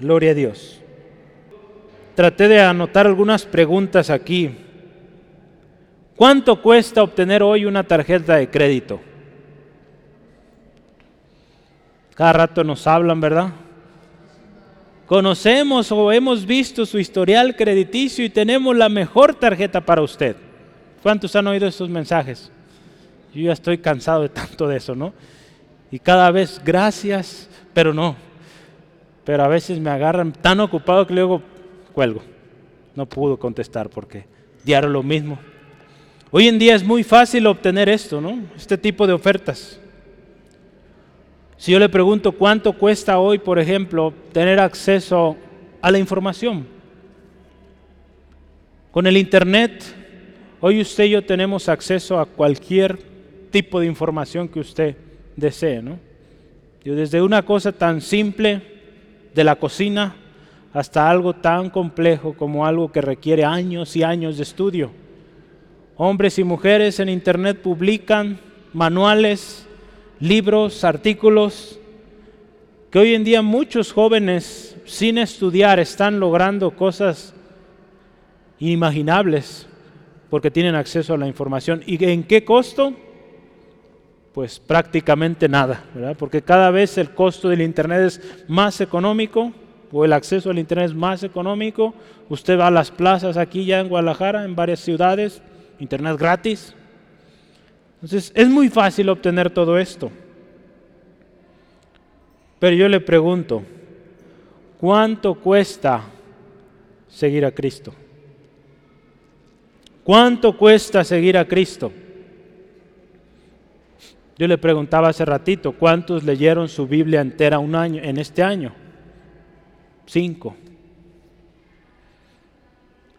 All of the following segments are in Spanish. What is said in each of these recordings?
Gloria a Dios. Traté de anotar algunas preguntas aquí. ¿Cuánto cuesta obtener hoy una tarjeta de crédito? Cada rato nos hablan, ¿verdad? Conocemos o hemos visto su historial crediticio y tenemos la mejor tarjeta para usted. ¿Cuántos han oído estos mensajes? Yo ya estoy cansado de tanto de eso, ¿no? Y cada vez gracias, pero no. Pero a veces me agarran tan ocupado que luego cuelgo. No pudo contestar porque diario lo mismo. Hoy en día es muy fácil obtener esto, ¿no? Este tipo de ofertas. Si yo le pregunto cuánto cuesta hoy, por ejemplo, tener acceso a la información. Con el Internet, hoy usted y yo tenemos acceso a cualquier tipo de información que usted desee, ¿no? Yo desde una cosa tan simple de la cocina hasta algo tan complejo como algo que requiere años y años de estudio. Hombres y mujeres en Internet publican manuales, libros, artículos, que hoy en día muchos jóvenes sin estudiar están logrando cosas inimaginables porque tienen acceso a la información. ¿Y en qué costo? Pues prácticamente nada, ¿verdad? Porque cada vez el costo del Internet es más económico o el acceso al Internet es más económico. Usted va a las plazas aquí ya en Guadalajara, en varias ciudades, Internet gratis. Entonces es muy fácil obtener todo esto. Pero yo le pregunto, ¿cuánto cuesta seguir a Cristo? ¿Cuánto cuesta seguir a Cristo? Yo le preguntaba hace ratito, ¿cuántos leyeron su Biblia entera un año en este año? Cinco.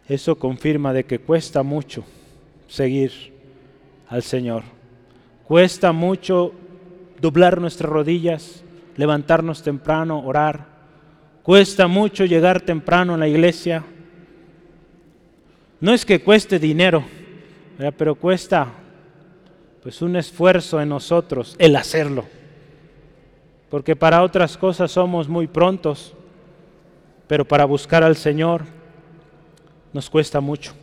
Eso confirma de que cuesta mucho seguir al Señor. Cuesta mucho doblar nuestras rodillas, levantarnos temprano, orar. Cuesta mucho llegar temprano a la iglesia. No es que cueste dinero, pero cuesta pues un esfuerzo en nosotros el hacerlo. Porque para otras cosas somos muy prontos, pero para buscar al Señor nos cuesta mucho.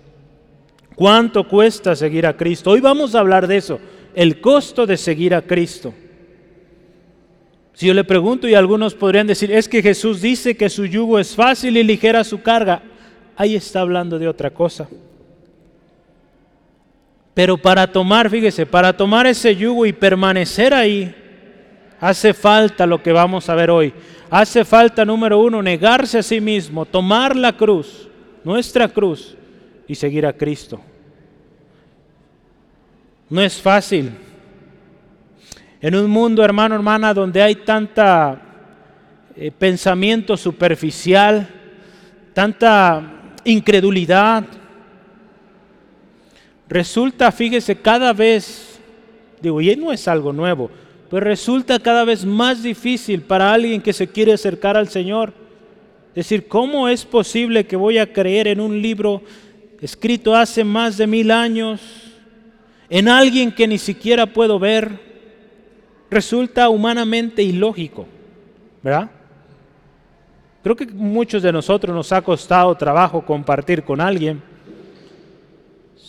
¿Cuánto cuesta seguir a Cristo? Hoy vamos a hablar de eso, el costo de seguir a Cristo. Si yo le pregunto y algunos podrían decir, es que Jesús dice que su yugo es fácil y ligera su carga, ahí está hablando de otra cosa. Pero para tomar, fíjese, para tomar ese yugo y permanecer ahí, hace falta lo que vamos a ver hoy. Hace falta, número uno, negarse a sí mismo, tomar la cruz, nuestra cruz, y seguir a Cristo. No es fácil. En un mundo, hermano, hermana, donde hay tanta eh, pensamiento superficial, tanta incredulidad, resulta, fíjese, cada vez, digo, y no es algo nuevo, pero resulta cada vez más difícil para alguien que se quiere acercar al Señor. decir, ¿cómo es posible que voy a creer en un libro escrito hace más de mil años, en alguien que ni siquiera puedo ver, resulta humanamente ilógico, ¿verdad? Creo que muchos de nosotros nos ha costado trabajo compartir con alguien,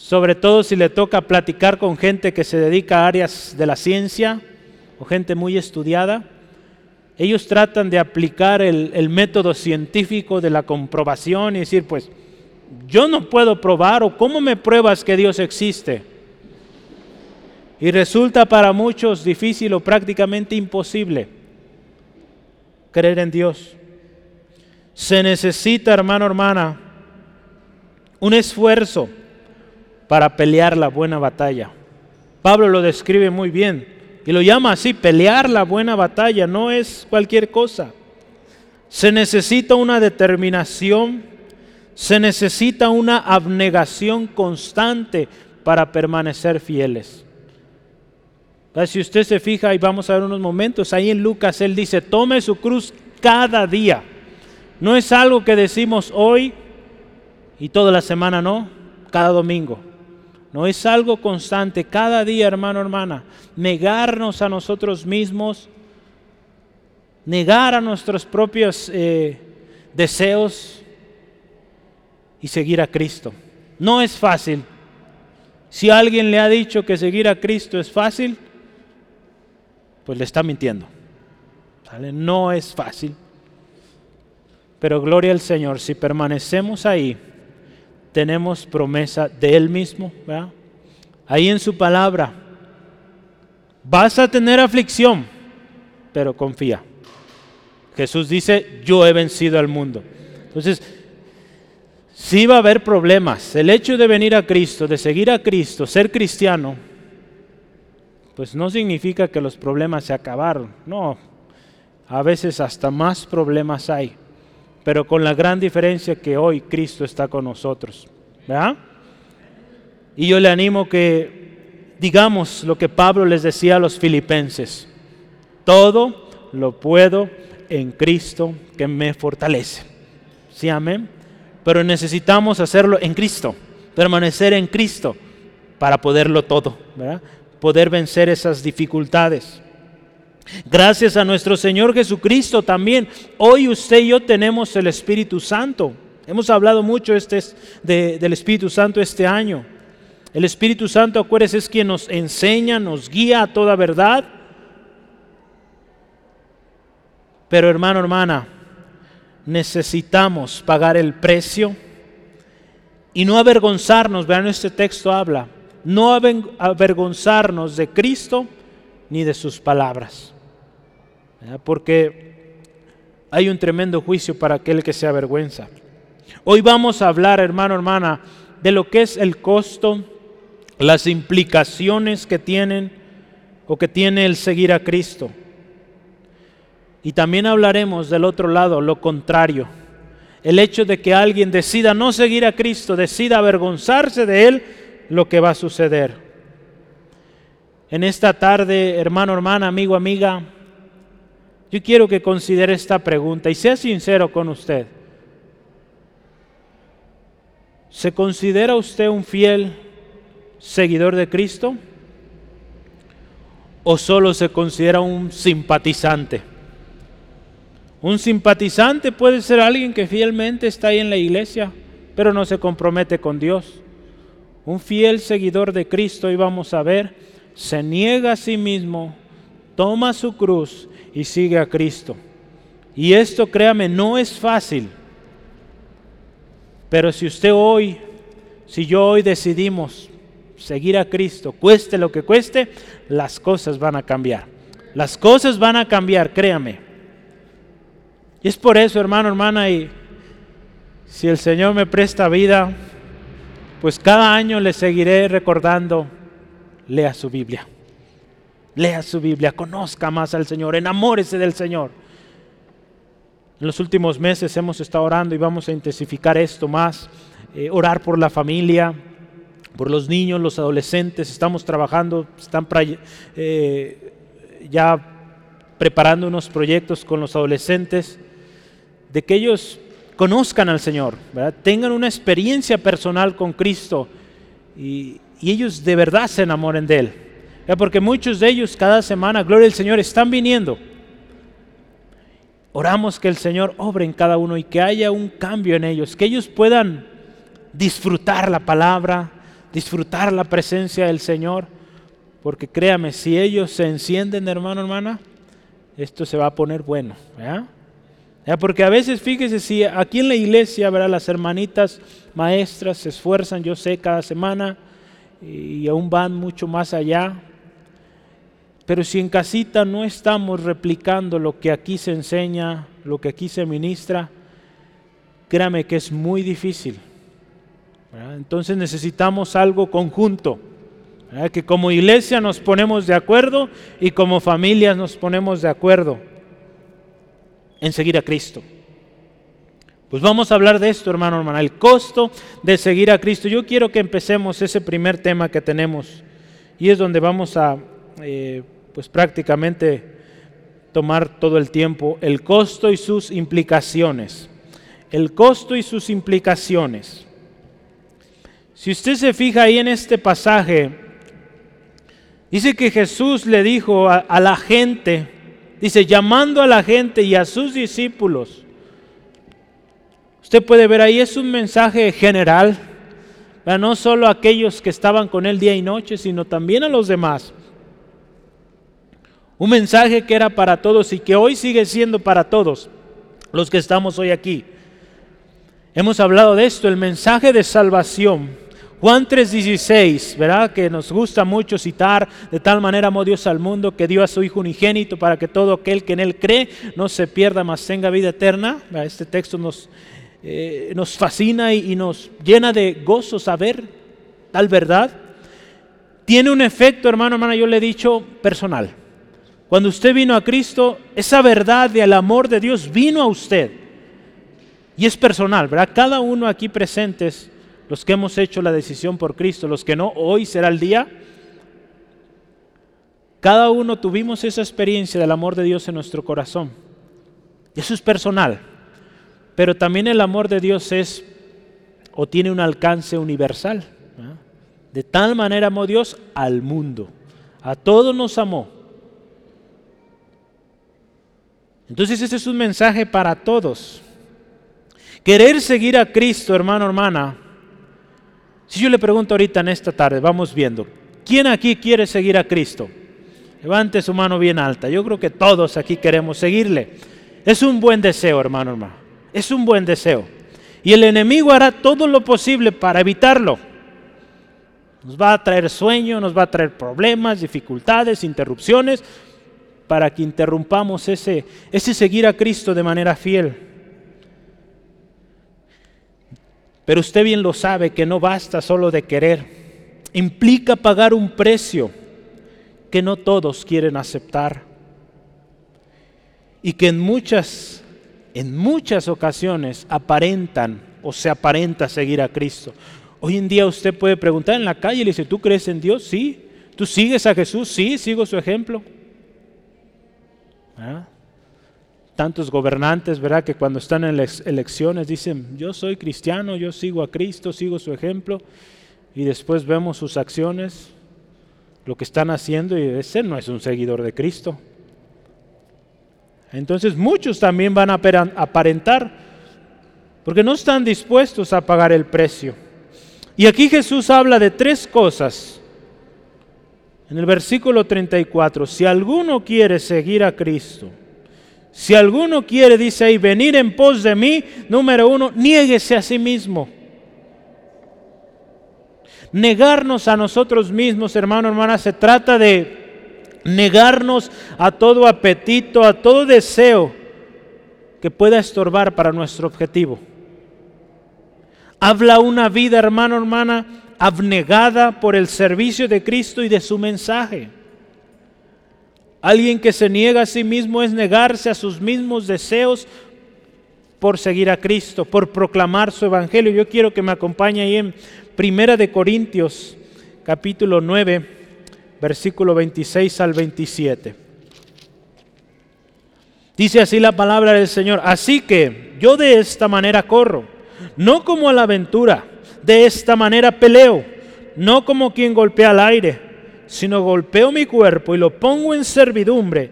sobre todo si le toca platicar con gente que se dedica a áreas de la ciencia o gente muy estudiada. Ellos tratan de aplicar el, método científico de la comprobación y decir, pues, yo no puedo probar o cómo me pruebas que Dios existe. Y resulta para muchos difícil o prácticamente imposible creer en Dios. Se necesita, hermano, hermana, un esfuerzo para pelear la buena batalla. Pablo lo describe muy bien y lo llama así, pelear la buena batalla, no es cualquier cosa. Se necesita una determinación se necesita una abnegación constante para permanecer fieles. Si usted se fija, y vamos a ver unos momentos, ahí en Lucas él dice, tome su cruz cada día. No es algo que decimos hoy y toda la semana, no, cada domingo. No es algo constante, cada día, hermano, hermana, negarnos a nosotros mismos, negar a nuestros propios eh, deseos y seguir a Cristo. No es fácil. Si alguien le ha dicho que seguir a Cristo es fácil, pues le está mintiendo. No es fácil. Pero gloria al Señor, si permanecemos ahí, tenemos promesa de Él mismo. Ahí en su palabra, vas a tener aflicción, pero confía. Jesús dice, yo he vencido al mundo. Entonces, si va a haber problemas. El hecho de venir a Cristo, de seguir a Cristo, ser cristiano, pues no significa que los problemas se acabaron. No, a veces hasta más problemas hay, pero con la gran diferencia que hoy Cristo está con nosotros. ¿verdad? Y yo le animo que digamos lo que Pablo les decía a los filipenses. Todo lo puedo en Cristo que me fortalece. ¿Sí, amén? Pero necesitamos hacerlo en Cristo, permanecer en Cristo para poderlo todo, ¿verdad? poder vencer esas dificultades. Gracias a nuestro Señor Jesucristo también. Hoy usted y yo tenemos el Espíritu Santo. Hemos hablado mucho este, del Espíritu Santo este año. El Espíritu Santo, acuérdense, es quien nos enseña, nos guía a toda verdad. Pero hermano, hermana, necesitamos pagar el precio y no avergonzarnos. Vean, este texto habla, no avergonzarnos de Cristo ni de sus palabras porque hay un tremendo juicio para aquel que se avergüenza. Hoy vamos a hablar, hermano, hermana, de lo que es el costo, las implicaciones que tienen o que tiene el seguir a Cristo. Y también hablaremos del otro lado, lo contrario. El hecho de que alguien decida no seguir a Cristo, decida avergonzarse de Él, lo que va a suceder. En esta tarde, hermano, hermana, amigo, amiga, yo quiero que considere esta pregunta y sea sincero con usted. ¿Se considera usted un fiel seguidor de Cristo? ¿O solo se considera un simpatizante? Un simpatizante puede ser alguien que fielmente está ahí en la iglesia, pero no se compromete con Dios. Un fiel seguidor de Cristo, y vamos a ver, se niega a sí mismo, toma su cruz y sigue a Cristo. Y esto, créame, no es fácil. Pero si usted hoy, si yo hoy decidimos seguir a Cristo, cueste lo que cueste, las cosas van a cambiar. Las cosas van a cambiar, créame. Y es por eso, hermano, hermana, y si el Señor me presta vida, pues cada año le seguiré recordando, lea su Biblia. Lea su Biblia, conozca más al Señor, enamórese del Señor. En los últimos meses hemos estado orando y vamos a intensificar esto más. Eh, orar por la familia, por los niños, los adolescentes. Estamos trabajando, están eh, ya preparando unos proyectos con los adolescentes de que ellos conozcan al Señor, tengan una experiencia personal con Cristo y ellos de verdad se enamoren de Él. Porque muchos de ellos cada semana, gloria al Señor, están viniendo. Oramos que el Señor obre en cada uno y que haya un cambio en ellos, que ellos puedan disfrutar la palabra, disfrutar la presencia del Señor. Porque créame, si ellos se encienden, hermano, hermana, esto se va a poner bueno. Porque a veces, fíjese, si aquí en la iglesia, ¿verdad? las hermanitas maestras se esfuerzan, yo sé, cada semana, y aún van mucho más allá, pero si en casita no estamos replicando lo que aquí se enseña, lo que aquí se ministra, créame que es muy difícil. Entonces necesitamos algo conjunto, que como iglesia nos ponemos de acuerdo y como familias nos ponemos de acuerdo en seguir a Cristo. Pues vamos a hablar de esto, hermano, hermana, el costo de seguir a Cristo. Yo quiero que empecemos ese primer tema que tenemos y es donde vamos a... Eh, pues prácticamente tomar todo el tiempo, el costo y sus implicaciones. El costo y sus implicaciones. Si usted se fija ahí en este pasaje, dice que Jesús le dijo a, la gente, dice, llamando a la gente y a sus discípulos, Usted puede ver ahí, es un mensaje general, no solo a aquellos que estaban con él día y noche, sino también a los demás. Un mensaje que era para todos y que hoy sigue siendo para todos los que estamos hoy aquí. Hemos hablado de esto, el mensaje de salvación. Juan 3:16, ¿verdad? Que nos gusta mucho citar, de tal manera amó Dios al mundo que dio a su Hijo unigénito para que todo aquel que en Él cree no se pierda, mas tenga vida eterna. Este texto nos, eh, nos fascina y, y nos llena de gozo saber tal verdad. Tiene un efecto, hermano, hermana, yo le he dicho, personal. Cuando usted vino a Cristo, esa verdad del amor de Dios vino a usted. Y es personal, ¿verdad? Cada uno aquí presentes, los que hemos hecho la decisión por Cristo, los que no, hoy será el día. Cada uno tuvimos esa experiencia del amor de Dios en nuestro corazón. Eso es personal. Pero también el amor de Dios es o tiene un alcance universal. De tal manera amó Dios al mundo. A todos nos amó. Entonces ese es un mensaje para todos. Querer seguir a Cristo, hermano, hermana. Si yo le pregunto ahorita en esta tarde, vamos viendo, ¿quién aquí quiere seguir a Cristo? Levante su mano bien alta. Yo creo que todos aquí queremos seguirle. Es un buen deseo, hermano, hermano. Es un buen deseo. Y el enemigo hará todo lo posible para evitarlo. Nos va a traer sueño, nos va a traer problemas, dificultades, interrupciones, para que interrumpamos ese, ese seguir a Cristo de manera fiel. Pero usted bien lo sabe que no basta solo de querer. Implica pagar un precio que no todos quieren aceptar. Y que en muchas, en muchas ocasiones aparentan o se aparenta seguir a Cristo. Hoy en día usted puede preguntar en la calle y le dice, ¿tú crees en Dios? Sí. ¿Tú sigues a Jesús? Sí, sigo su ejemplo. ¿Ah? Tantos gobernantes, ¿verdad? Que cuando están en las elecciones dicen, yo soy cristiano, yo sigo a Cristo, sigo su ejemplo, y después vemos sus acciones, lo que están haciendo, y ese no es un seguidor de Cristo. Entonces muchos también van a aparentar, porque no están dispuestos a pagar el precio. Y aquí Jesús habla de tres cosas en el versículo 34, si alguno quiere seguir a Cristo, si alguno quiere, dice ahí, venir en pos de mí, número uno, niéguese a sí mismo. Negarnos a nosotros mismos, hermano, hermana, se trata de negarnos a todo apetito, a todo deseo que pueda estorbar para nuestro objetivo. Habla una vida, hermano, hermana, abnegada por el servicio de Cristo y de su mensaje. Alguien que se niega a sí mismo es negarse a sus mismos deseos por seguir a Cristo, por proclamar su evangelio. Yo quiero que me acompañe ahí en Primera de Corintios, capítulo 9, versículo 26 al 27. Dice así la palabra del Señor, así que yo de esta manera corro, no como a la aventura, de esta manera peleo, no como quien golpea al aire, sino golpeo mi cuerpo y lo pongo en servidumbre,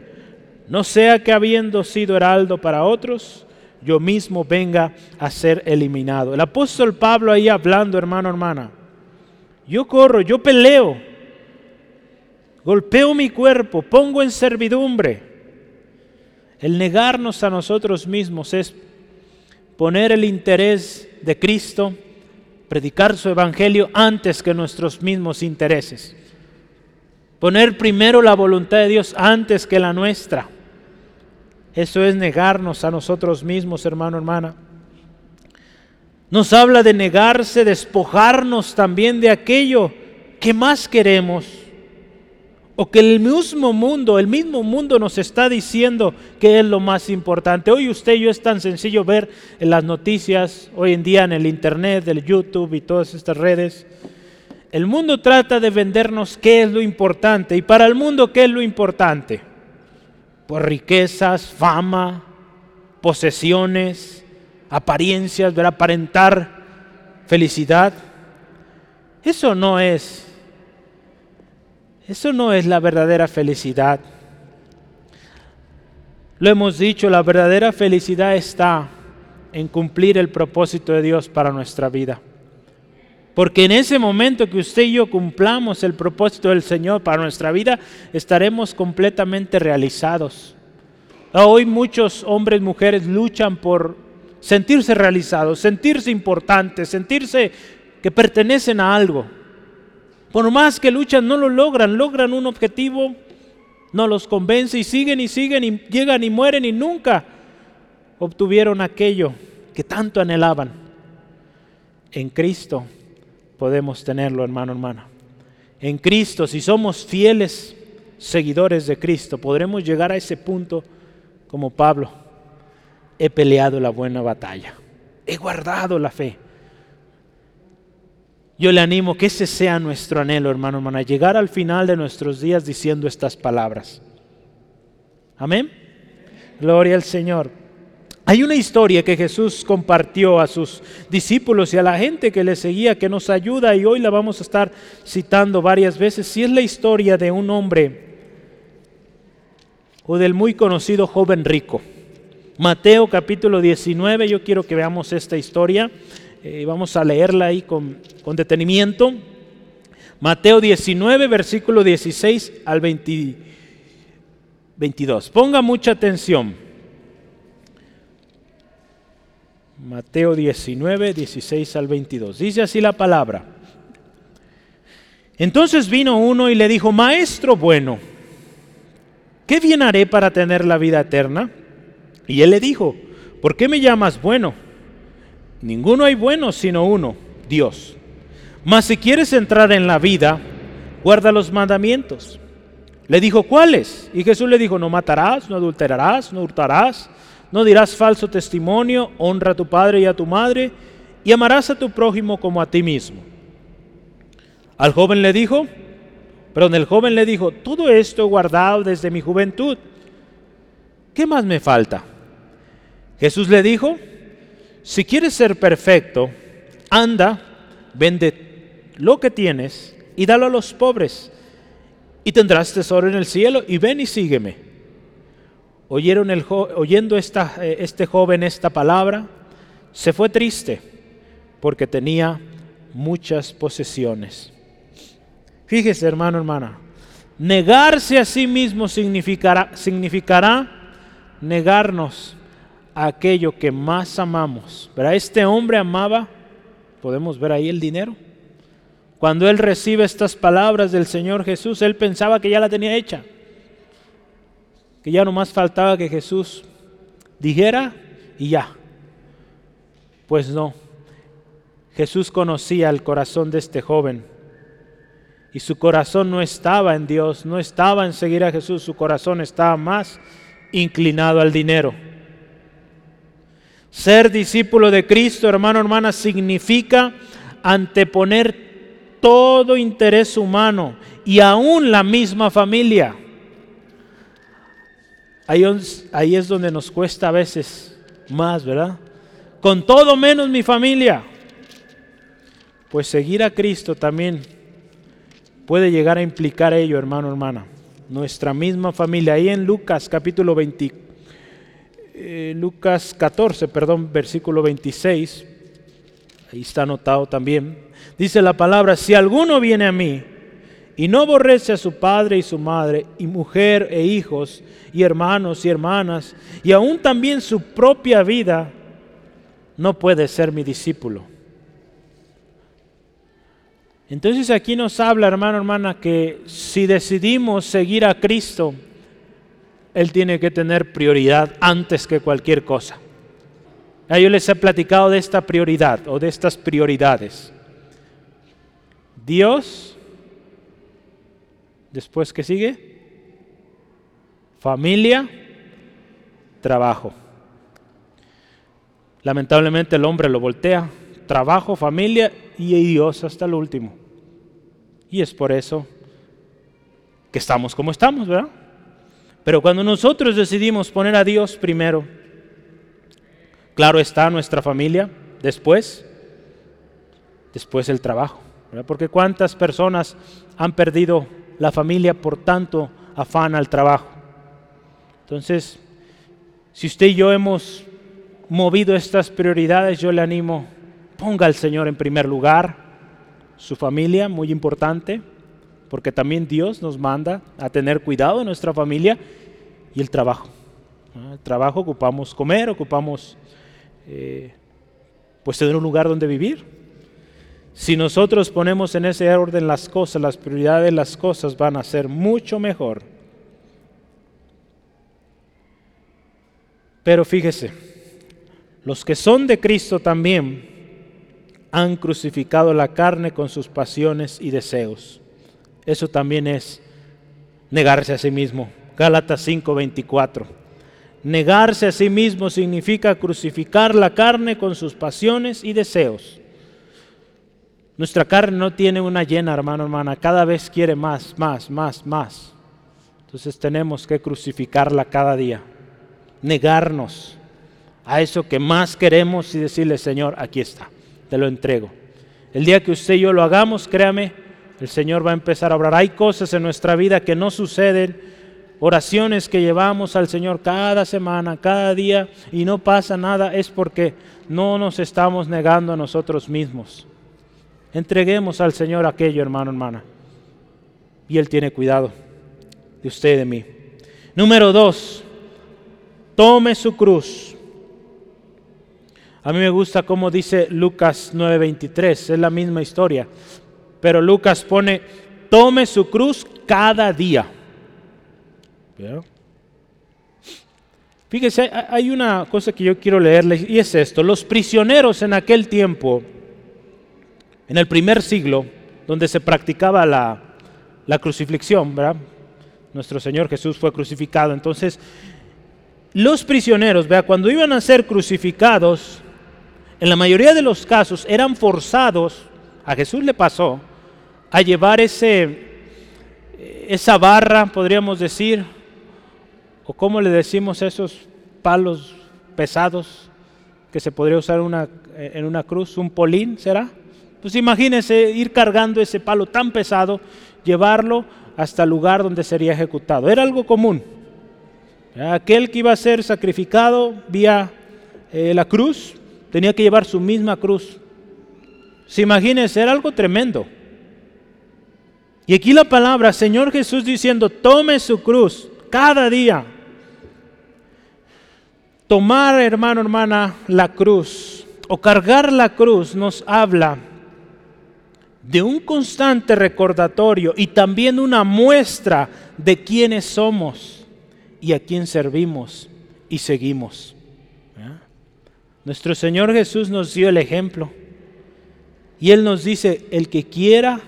no sea que habiendo sido heraldo para otros, yo mismo venga a ser eliminado. El apóstol Pablo ahí hablando, hermano, hermana, yo corro, yo peleo, golpeo mi cuerpo, pongo en servidumbre. El negarnos a nosotros mismos es poner el interés de Cristo predicar su evangelio antes que nuestros mismos intereses. Poner primero la voluntad de Dios antes que la nuestra. Eso es negarnos a nosotros mismos, hermano, hermana. Nos habla de negarse, despojarnos también de aquello que más queremos o que el mismo mundo, el mismo mundo nos está diciendo que es lo más importante. Hoy usted y yo es tan sencillo ver en las noticias, hoy en día en el Internet, el YouTube y todas estas redes. El mundo trata de vendernos qué es lo importante y para el mundo qué es lo importante. Por riquezas, fama, posesiones, apariencias, ver aparentar felicidad. Eso no es eso no es la verdadera felicidad. Lo hemos dicho, la verdadera felicidad está en cumplir el propósito de Dios para nuestra vida. Porque en ese momento que usted y yo cumplamos el propósito del Señor para nuestra vida, estaremos completamente realizados. Hoy muchos hombres y mujeres luchan por sentirse realizados, sentirse importantes, sentirse que pertenecen a algo. Por más que luchan, no lo logran, logran un objetivo, no los convence y siguen y siguen y llegan y mueren y nunca obtuvieron aquello que tanto anhelaban. En Cristo podemos tenerlo, hermano, hermana. En Cristo, si somos fieles seguidores de Cristo, podremos llegar a ese punto como Pablo. He peleado la buena batalla. He guardado la fe. Yo le animo que ese sea nuestro anhelo, hermano, hermana, llegar al final de nuestros días diciendo estas palabras. Amén. Gloria al Señor. Hay una historia que Jesús compartió a sus discípulos y a la gente que le seguía que nos ayuda y hoy la vamos a estar citando varias veces. Si es la historia de un hombre o del muy conocido joven rico. Mateo capítulo 19, yo quiero que veamos esta historia. Eh, vamos a leerla ahí con, con, detenimiento. Mateo 19, versículo 16 al 22. Ponga mucha atención. Mateo 19, 16 al 22. Dice así la palabra. Entonces vino uno y le dijo, Maestro bueno, ¿qué bien haré para tener la vida eterna? Y él le dijo, ¿por qué me llamas bueno? Ninguno hay bueno sino uno, Dios. Mas si quieres entrar en la vida, guarda los mandamientos. Le dijo, ¿cuáles? Y Jesús le dijo, no matarás, no adulterarás, no hurtarás no dirás falso testimonio, honra a tu padre y a tu madre, y amarás a tu prójimo como a ti mismo. Al joven le dijo, perdón, el joven le dijo, todo esto he guardado desde mi juventud. ¿Qué más me falta? Jesús le dijo, si quieres ser perfecto, anda, vende lo que tienes y dalo a los pobres, y tendrás tesoro en el cielo, y ven y sígueme. Oyeron el oyendo esta, eh, este joven esta palabra, se fue triste porque tenía muchas posesiones. Fíjese, hermano, hermana, negarse a sí mismo significará, significará negarnos aquello que más amamos. Pero Este hombre amaba, podemos ver ahí el dinero. Cuando él recibe estas palabras del Señor Jesús, él pensaba que ya la tenía hecha que ya no más faltaba que Jesús dijera y ya. Pues no. Jesús conocía el corazón de este joven y su corazón no estaba en Dios, no estaba en seguir a Jesús, su corazón estaba más inclinado al dinero. Ser discípulo de Cristo, hermano, hermana, significa anteponer todo interés humano y aún la misma familia Ahí, es donde nos cuesta a veces más, ¿verdad? Con todo menos mi familia. Pues seguir a Cristo también puede llegar a implicar ello, hermano, hermana. Nuestra misma familia. Ahí en Lucas capítulo 20, eh, Lucas 14, perdón, versículo 26, ahí está anotado también. Dice la palabra, si alguno viene a mí y no aborrece a su padre y su madre, y mujer e hijos, y hermanos y hermanas, y aún también su propia vida, no puede ser mi discípulo. Entonces aquí nos habla, hermano, hermana, que si decidimos seguir a Cristo, Él tiene que tener prioridad antes que cualquier cosa. yo les he platicado de esta prioridad o de estas prioridades. Dios, Después, ¿qué sigue? Familia, trabajo. Lamentablemente el hombre lo voltea. Trabajo, familia y Dios hasta el último. Y es por eso que estamos como estamos, ¿verdad? Pero cuando nosotros decidimos poner a Dios primero, claro está nuestra familia, después, después el trabajo. Porque cuántas personas han perdido la familia por tanto afán al trabajo. Entonces, si usted y yo hemos movido estas prioridades, yo le animo, ponga al Señor en primer lugar, su familia, muy importante, porque también Dios nos manda a tener cuidado de nuestra familia y el trabajo. El trabajo ocupamos comer, ocupamos eh, pues tener un lugar donde vivir. Si nosotros ponemos en ese orden las cosas, las prioridades, las cosas van a ser mucho mejor. Pero fíjese, los que son de Cristo también han crucificado la carne con sus pasiones y deseos. Eso también es negarse a sí mismo. Gálatas 5:24. Negarse a sí mismo significa crucificar la carne con sus pasiones y deseos. Nuestra carne no tiene una llena, hermano, hermana. Cada vez quiere más, más, más, más. Entonces tenemos que crucificarla cada día. Negarnos a eso que más queremos y decirle, Señor, aquí está, te lo entrego. El día que usted y yo lo hagamos, créame, el Señor va a empezar a obrar. Hay cosas en nuestra vida que no suceden oraciones que llevamos al Señor cada semana, cada día, y no pasa nada, es porque no nos estamos negando a nosotros mismos. Entreguemos al Señor aquello, hermano, hermana. Y Él tiene cuidado de usted y de mí. Número dos, tome su cruz. A mí me gusta como dice Lucas 9:23, es la misma historia. Pero Lucas pone, tome su cruz cada día. Fíjese, hay una cosa que yo quiero leerle y es esto. Los prisioneros en aquel tiempo, en el primer siglo, donde se practicaba la, la crucifixión, ¿verdad? Nuestro Señor Jesús fue crucificado. Entonces, los prisioneros, ¿verdad? cuando iban a ser crucificados, en la mayoría de los casos eran forzados, a Jesús le pasó, a llevar ese, esa barra, podríamos decir, o cómo le decimos esos palos pesados que se podría usar una, en una cruz, un polín, ¿será? Pues imagínense ir cargando ese palo tan pesado, llevarlo hasta el lugar donde sería ejecutado. Era algo común. Aquel que iba a ser sacrificado vía eh, la cruz tenía que llevar su misma cruz. Se imagínense, era algo tremendo. Y aquí la palabra, Señor Jesús diciendo, tome su cruz cada día Tomar, hermano, hermana, la cruz o cargar la cruz nos habla de un constante recordatorio y también una muestra de quiénes somos y a quién servimos y seguimos. Nuestro Señor Jesús nos dio el ejemplo y Él nos dice, el que quiera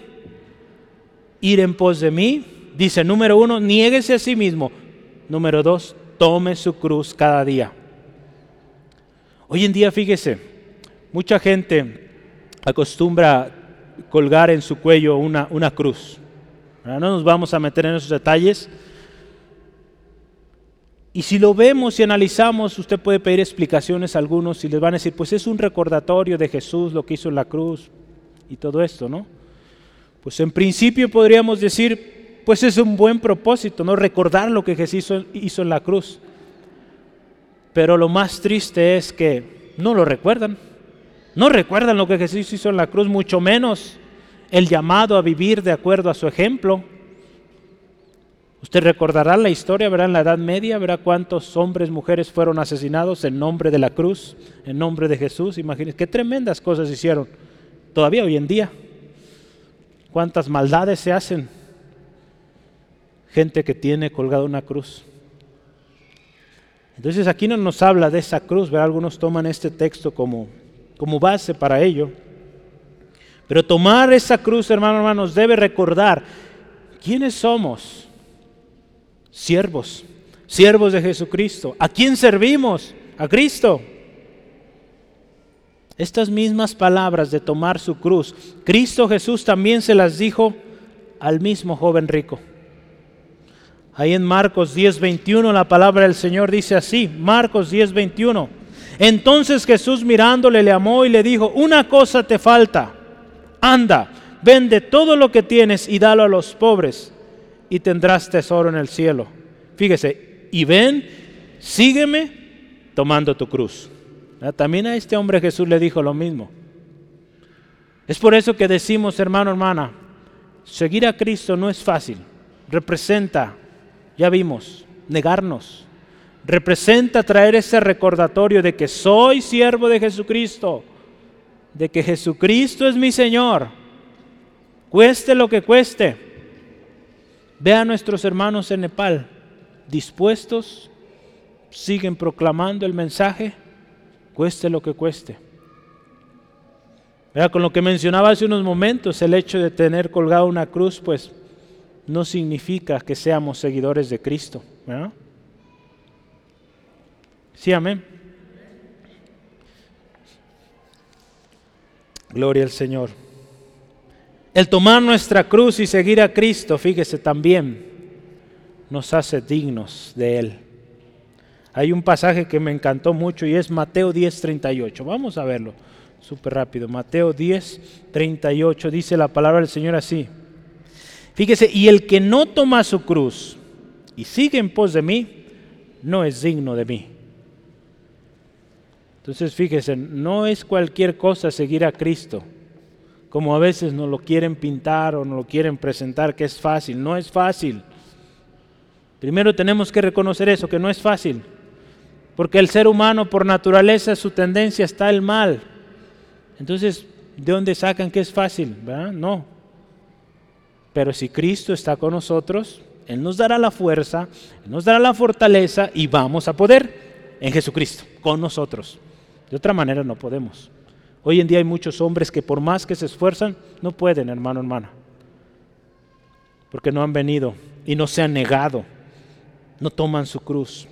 ir en pos de mí, dice, número uno, niéguese a sí mismo. Número dos, tome su cruz cada día. Hoy en día, fíjese, mucha gente acostumbra colgar en su cuello una, una cruz. No nos vamos a meter en esos detalles. Y si lo vemos y analizamos, usted puede pedir explicaciones a algunos y les van a decir, pues es un recordatorio de Jesús lo que hizo en la cruz y todo esto, ¿no? Pues en principio podríamos decir, pues es un buen propósito, ¿no? Recordar lo que Jesús hizo en la cruz. Pero lo más triste es que no lo recuerdan. No recuerdan lo que Jesús hizo en la cruz, mucho menos el llamado a vivir de acuerdo a su ejemplo. Usted recordará la historia, verá en la Edad Media, verá cuántos hombres, mujeres fueron asesinados en nombre de la cruz, en nombre de Jesús. Imagínense qué tremendas cosas hicieron. Todavía hoy en día, cuántas maldades se hacen. Gente que tiene colgada una cruz. Entonces aquí no nos habla de esa cruz, algunos toman este texto como, como base para ello. Pero tomar esa cruz, hermano, hermanos, debe recordar quiénes somos. Siervos, siervos de Jesucristo. ¿A quién servimos? A Cristo. Estas mismas palabras de tomar su cruz, Cristo Jesús también se las dijo al mismo joven rico. Ahí en Marcos 10:21 la palabra del Señor dice así, Marcos 10:21. Entonces Jesús mirándole le amó y le dijo, una cosa te falta, anda, vende todo lo que tienes y dalo a los pobres y tendrás tesoro en el cielo. Fíjese, y ven, sígueme tomando tu cruz. También a este hombre Jesús le dijo lo mismo. Es por eso que decimos, hermano, hermana, seguir a Cristo no es fácil. Representa, ya vimos, negarnos. Representa traer ese recordatorio de que soy siervo de Jesucristo, de que Jesucristo es mi Señor, cueste lo que cueste. Ve a nuestros hermanos en Nepal, dispuestos, siguen proclamando el mensaje, cueste lo que cueste. Con lo que mencionaba hace unos momentos, el hecho de tener colgado una cruz, pues no significa que seamos seguidores de Cristo. Sí, amén. Gloria al Señor. El tomar nuestra cruz y seguir a Cristo, fíjese también, nos hace dignos de Él. Hay un pasaje que me encantó mucho y es Mateo 10:38. Vamos a verlo súper rápido. Mateo 10:38 dice la palabra del Señor así. Fíjese, y el que no toma su cruz y sigue en pos de mí, no es digno de mí. Entonces fíjese, no es cualquier cosa seguir a Cristo como a veces nos lo quieren pintar o nos lo quieren presentar, que es fácil. No es fácil. Primero tenemos que reconocer eso, que no es fácil. Porque el ser humano por naturaleza, su tendencia está el mal. Entonces, ¿de dónde sacan que es fácil? No. Pero si Cristo está con nosotros, Él nos dará la fuerza, nos dará la fortaleza y vamos a poder en Jesucristo, con nosotros. De otra manera no podemos. Hoy en día hay muchos hombres que por más que se esfuerzan, no pueden, hermano, hermana. Porque no han venido y no se han negado. No toman su cruz.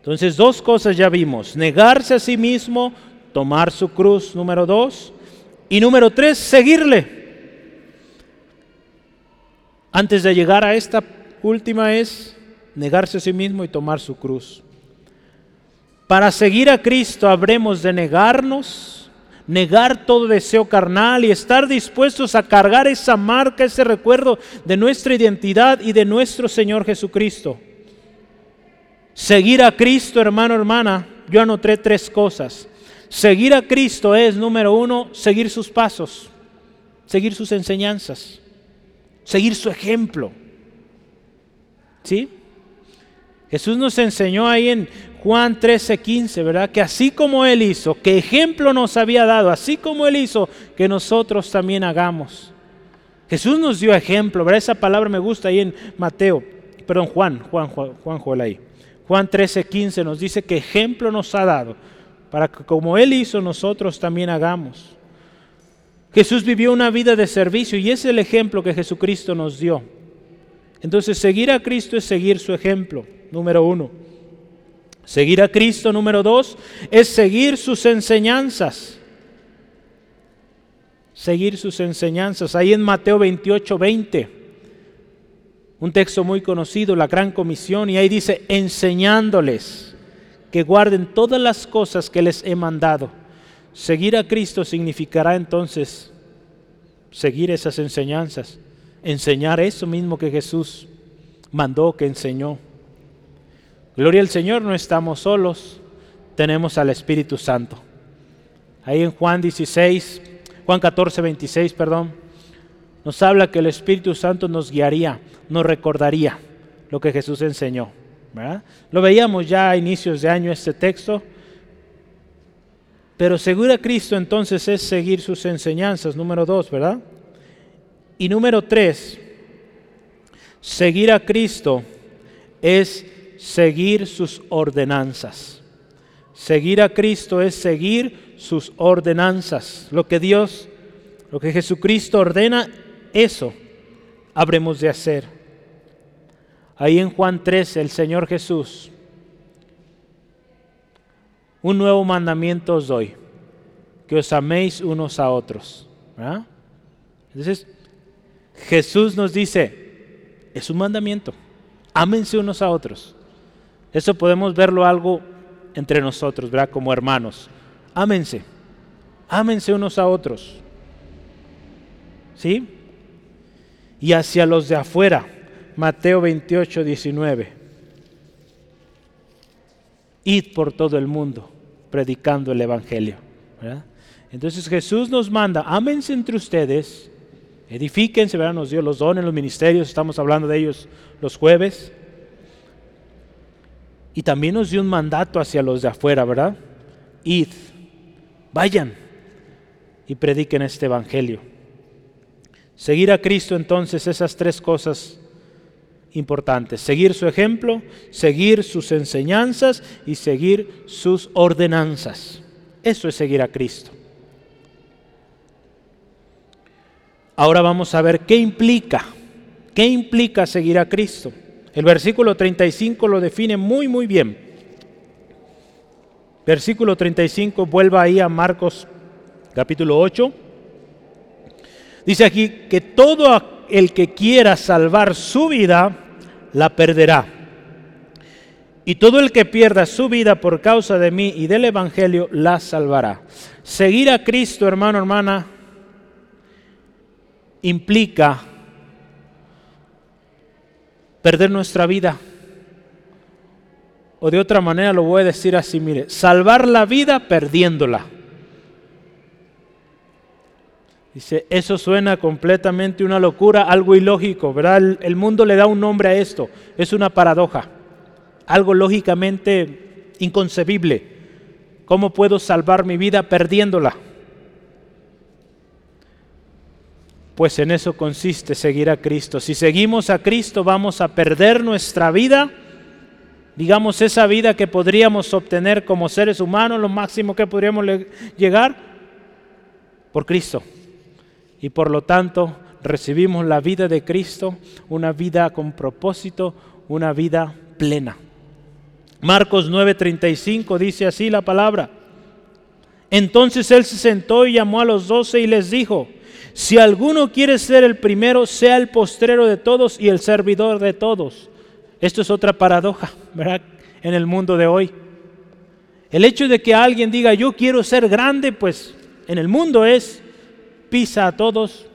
Entonces, dos cosas ya vimos. Negarse a sí mismo, tomar su cruz, número dos. Y número tres, seguirle. Antes de llegar a esta última es negarse a sí mismo y tomar su cruz. Para seguir a Cristo habremos de negarnos, negar todo deseo carnal y estar dispuestos a cargar esa marca, ese recuerdo de nuestra identidad y de nuestro Señor Jesucristo. Seguir a Cristo, hermano, hermana, yo anoté tres cosas. Seguir a Cristo es, número uno, seguir sus pasos, seguir sus enseñanzas, seguir su ejemplo. ¿Sí? Jesús nos enseñó ahí en Juan 13, 15, ¿verdad? Que así como Él hizo, que ejemplo nos había dado, así como Él hizo, que nosotros también hagamos. Jesús nos dio ejemplo, ¿verdad? Esa palabra me gusta ahí en Mateo, perdón, Juan, Juan, Juan, Juan Joel ahí. Juan 13, 15 nos dice que ejemplo nos ha dado, para que como Él hizo, nosotros también hagamos. Jesús vivió una vida de servicio y es el ejemplo que Jesucristo nos dio. Entonces, seguir a Cristo es seguir su ejemplo, número uno. Seguir a Cristo, número dos, es seguir sus enseñanzas. Seguir sus enseñanzas. Ahí en Mateo 28, 20, un texto muy conocido, la gran comisión, y ahí dice, enseñándoles que guarden todas las cosas que les he mandado. Seguir a Cristo significará entonces seguir esas enseñanzas, enseñar eso mismo que Jesús mandó, que enseñó. Gloria al Señor, no estamos solos, tenemos al Espíritu Santo. Ahí en Juan 16, Juan 14, 26, perdón, nos habla que el Espíritu Santo nos guiaría, nos recordaría lo que Jesús enseñó. Lo veíamos ya a inicios de año este texto. Pero seguir a Cristo entonces es seguir sus enseñanzas, número dos, ¿verdad? Y número tres, seguir a Cristo es seguir sus ordenanzas. Seguir a Cristo es seguir sus ordenanzas. Lo que Dios, lo que Jesucristo ordena, eso habremos de hacer. Ahí en Juan 13, el Señor Jesús, un nuevo mandamiento os doy, que os améis unos a otros. Entonces, Jesús nos dice, es un mandamiento, ámense unos a otros. Eso podemos verlo algo entre nosotros, ¿verdad? Como hermanos. Ámense. Ámense unos a otros. ¿Sí? Y hacia los de afuera. Mateo 28, 19. Id por todo el mundo predicando el Evangelio. Entonces Jesús nos manda, ámense entre ustedes, edifíquense, ¿verdad? nos dio los dones, los ministerios, estamos hablando de ellos los jueves. Y también nos dio un mandato hacia los de afuera, ¿verdad? Id, vayan y prediquen este Evangelio. Seguir a Cristo entonces, esas tres cosas importantes. Seguir su ejemplo, seguir sus enseñanzas y seguir sus ordenanzas. Eso es seguir a Cristo. Ahora vamos a ver qué implica, qué implica seguir a Cristo. El versículo 35 lo define muy, muy bien. Versículo 35, vuelva ahí a Marcos capítulo 8. Dice aquí que todo el que quiera salvar su vida, la perderá. Y todo el que pierda su vida por causa de mí y del Evangelio, la salvará. Seguir a Cristo, hermano, hermana, implica perder nuestra vida. O de otra manera lo voy a decir así, mire, salvar la vida perdiéndola. Dice, eso suena completamente una locura, algo ilógico, ¿verdad? El, el, mundo le da un nombre a esto, es una paradoja, algo lógicamente inconcebible. ¿Cómo puedo salvar mi vida perdiéndola? Pues en eso consiste seguir a Cristo. Si seguimos a Cristo vamos a perder nuestra vida, digamos esa vida que podríamos obtener como seres humanos, lo máximo que podríamos llegar, por Cristo. Y por lo tanto recibimos la vida de Cristo, una vida con propósito, una vida plena. Marcos 9:35 dice así la palabra. Entonces él se sentó y llamó a los doce y les dijo, si alguno quiere ser el primero, sea el postrero de todos y el servidor de todos. Esto es otra paradoja, ¿verdad? En el mundo de hoy. El hecho de que alguien diga yo quiero ser grande, pues en el mundo es pisa a todos,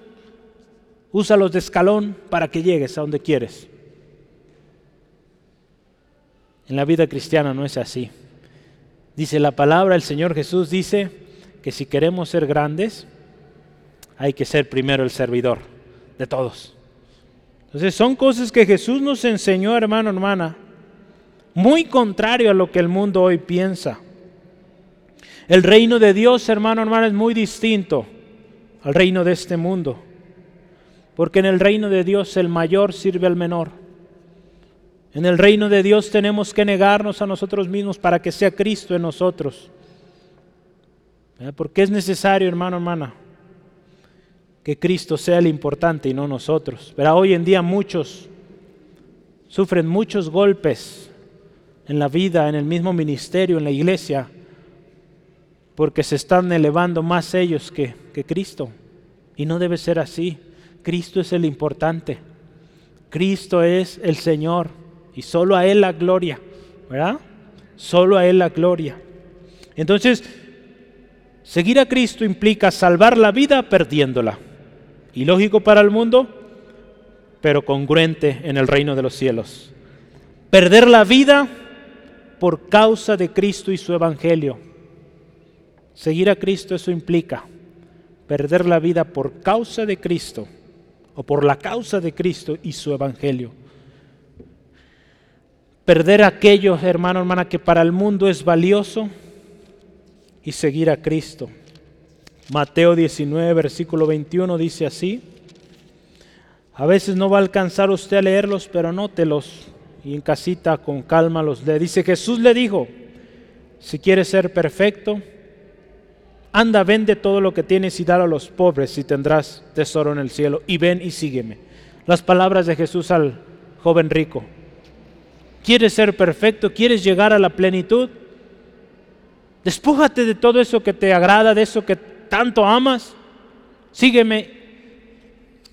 úsalos de escalón para que llegues a donde quieres. En la vida cristiana no es así. Dice la palabra, el Señor Jesús dice que si queremos ser grandes, hay que ser primero el servidor de todos. Entonces son cosas que Jesús nos enseñó, hermano, hermana, muy contrario a lo que el mundo hoy piensa. El reino de Dios, hermano, hermana, es muy distinto al reino de este mundo. Porque en el reino de Dios el mayor sirve al menor. En el reino de Dios tenemos que negarnos a nosotros mismos para que sea Cristo en nosotros. Porque es necesario, hermano, hermana, que Cristo sea el importante y no nosotros. Pero hoy en día muchos sufren muchos golpes en la vida, en el mismo ministerio, en la iglesia, porque se están elevando más ellos que, que Cristo. Y no debe ser así. Cristo es el importante. Cristo es el Señor y solo a Él la gloria, ¿verdad? Solo a Él la gloria. Entonces, seguir a Cristo implica salvar la vida perdiéndola ilógico para el mundo, pero congruente en el reino de los cielos. Perder la vida por causa de Cristo y su Evangelio. Seguir a Cristo eso implica perder la vida por causa de Cristo o por la causa de Cristo y su Evangelio. Perder aquello, hermano, hermana, que para el mundo es valioso y seguir a Cristo. Mateo 19, versículo 21 dice así. A veces no va a alcanzar usted a leerlos, pero anótelos y en casita con calma los lee. Dice Jesús le dijo, si quieres ser perfecto, anda, vende todo lo que tienes y dalo a los pobres y tendrás tesoro en el cielo. Y ven y sígueme. Las palabras de Jesús al joven rico. ¿Quieres ser perfecto? ¿Quieres llegar a la plenitud? Despújate de todo eso que te agrada, de eso que tanto amas, sígueme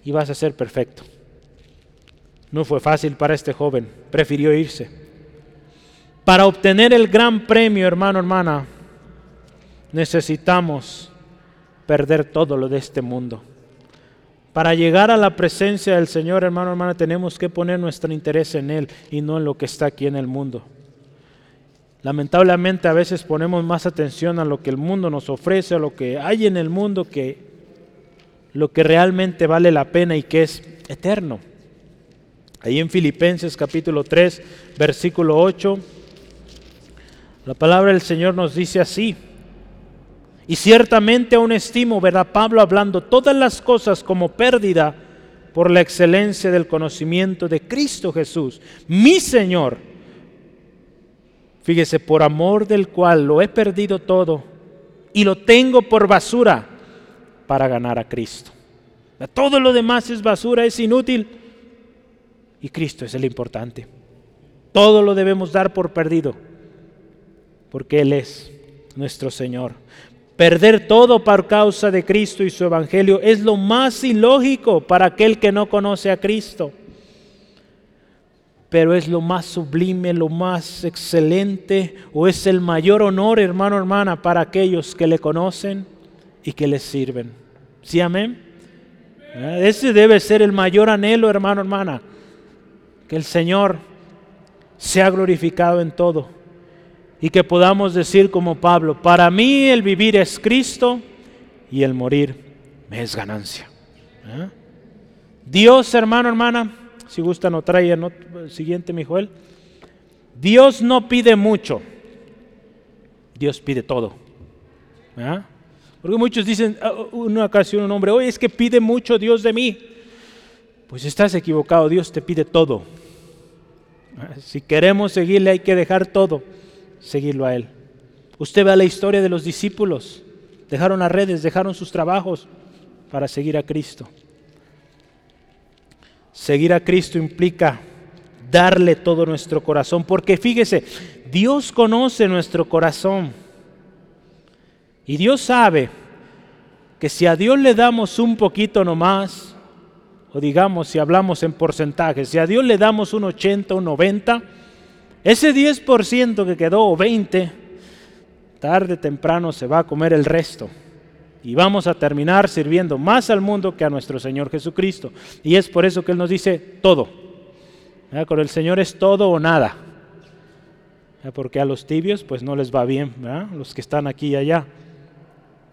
y vas a ser perfecto. No fue fácil para este joven, prefirió irse. Para obtener el gran premio, hermano, hermana, necesitamos perder todo lo de este mundo. Para llegar a la presencia del Señor, hermano, hermana, tenemos que poner nuestro interés en Él y no en lo que está aquí en el mundo. Lamentablemente a veces ponemos más atención a lo que el mundo nos ofrece, a lo que hay en el mundo, que lo que realmente vale la pena y que es eterno. Ahí en Filipenses capítulo 3, versículo 8, la palabra del Señor nos dice así, y ciertamente aún estimo, verá Pablo hablando todas las cosas como pérdida por la excelencia del conocimiento de Cristo Jesús, mi Señor. Fíjese, por amor del cual lo he perdido todo y lo tengo por basura para ganar a Cristo. Todo lo demás es basura, es inútil y Cristo es el importante. Todo lo debemos dar por perdido porque Él es nuestro Señor. Perder todo por causa de Cristo y su Evangelio es lo más ilógico para aquel que no conoce a Cristo. Pero es lo más sublime, lo más excelente, o es el mayor honor, hermano, hermana, para aquellos que le conocen y que le sirven. ¿Sí, amén? Ese debe ser el mayor anhelo, hermano, hermana, que el Señor sea glorificado en todo y que podamos decir como Pablo, para mí el vivir es Cristo y el morir es ganancia. ¿Eh? Dios, hermano, hermana, si gusta no trae el siguiente, mi Joel. Dios no pide mucho, Dios pide todo. ¿Eh? Porque muchos dicen, ah, una ocasión un hombre, oye, es que pide mucho Dios de mí. Pues estás equivocado, Dios te pide todo. ¿Eh? Si queremos seguirle hay que dejar todo seguirlo a Él. Usted ve la historia de los discípulos. Dejaron las redes, dejaron sus trabajos para seguir a Cristo. Seguir a Cristo implica darle todo nuestro corazón, porque fíjese, Dios conoce nuestro corazón. Y Dios sabe que si a Dios le damos un poquito nomás, o digamos si hablamos en porcentajes, si a Dios le damos un 80, un 90, ese 10% que quedó, o 20, tarde o temprano se va a comer el resto. Y vamos a terminar sirviendo más al mundo que a nuestro Señor Jesucristo. Y es por eso que Él nos dice todo. Con el Señor es todo o nada. Porque a los tibios pues no les va bien, los que están aquí y allá.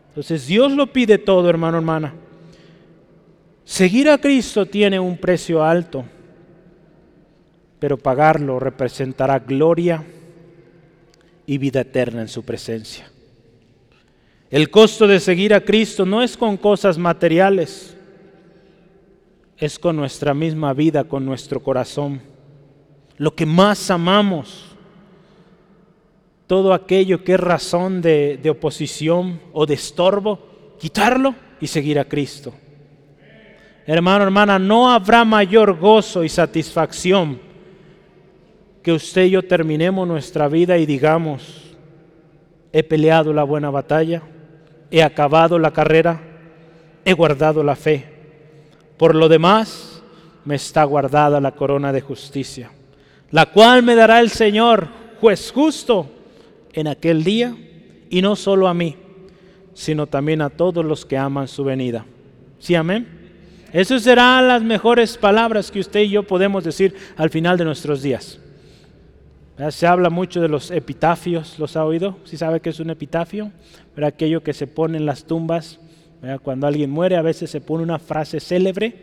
Entonces Dios lo pide todo, hermano, hermana. Seguir a Cristo tiene un precio alto pero pagarlo representará gloria y vida eterna en su presencia. El costo de seguir a Cristo no es con cosas materiales, es con nuestra misma vida, con nuestro corazón. Lo que más amamos, todo aquello que es razón de, oposición o de estorbo, quitarlo y seguir a Cristo. Hermano, hermana, no habrá mayor gozo y satisfacción que usted y yo terminemos nuestra vida y digamos, he peleado la buena batalla, he acabado la carrera, he guardado la fe. Por lo demás, me está guardada la corona de justicia, la cual me dará el Señor, juez justo, en aquel día, y no solo a mí, sino también a todos los que aman su venida. ¿Sí, amén? Esas serán las mejores palabras que usted y yo podemos decir al final de nuestros días. Se habla mucho de los epitafios, ¿los ha oído? ¿Sí sabe qué es un epitafio? Pero aquello que se pone en las tumbas, cuando alguien muere a veces se pone una frase célebre.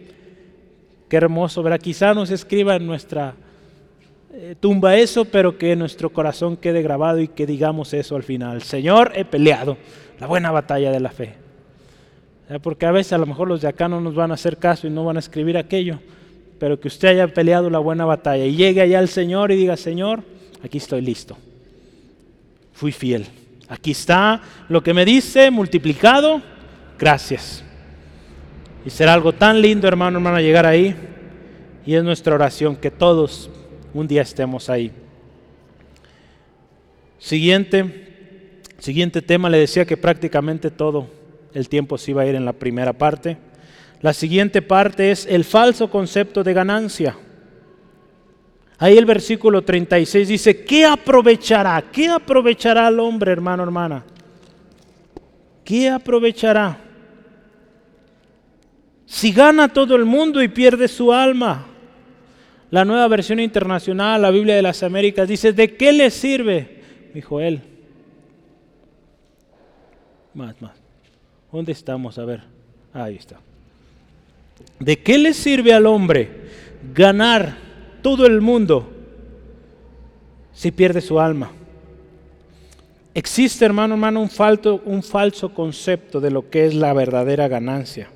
Qué hermoso, ¿verdad? Quizá no se escriba en nuestra eh, tumba eso, pero que nuestro corazón quede grabado y que digamos eso al final. Señor, he peleado la buena batalla de la fe. Porque a veces a lo mejor los de acá no nos van a hacer caso y no van a escribir aquello, pero que usted haya peleado la buena batalla y llegue allá al Señor y diga, Señor, aquí estoy listo. Fui fiel. Aquí está lo que me dice, multiplicado. Gracias. Y será algo tan lindo, hermano, hermana, llegar ahí. Y es nuestra oración que todos un día estemos ahí. Siguiente, siguiente tema, le decía que prácticamente todo el tiempo se iba a ir en la primera parte. La siguiente parte es el falso concepto de ganancia. Ahí el versículo 36 dice, ¿qué aprovechará? ¿Qué aprovechará el hombre, hermano, hermana? ¿Qué aprovechará? Si gana todo el mundo y pierde su alma. La nueva versión internacional, la Biblia de las Américas, dice, ¿de qué le sirve dijo él. Más, más. ¿Dónde estamos? A ver. Ahí está. ¿De qué le sirve al hombre ganar todo el mundo si pierde su alma? Existe, hermano, hermano, un, falto, un falso concepto de lo que es la verdadera ganancia.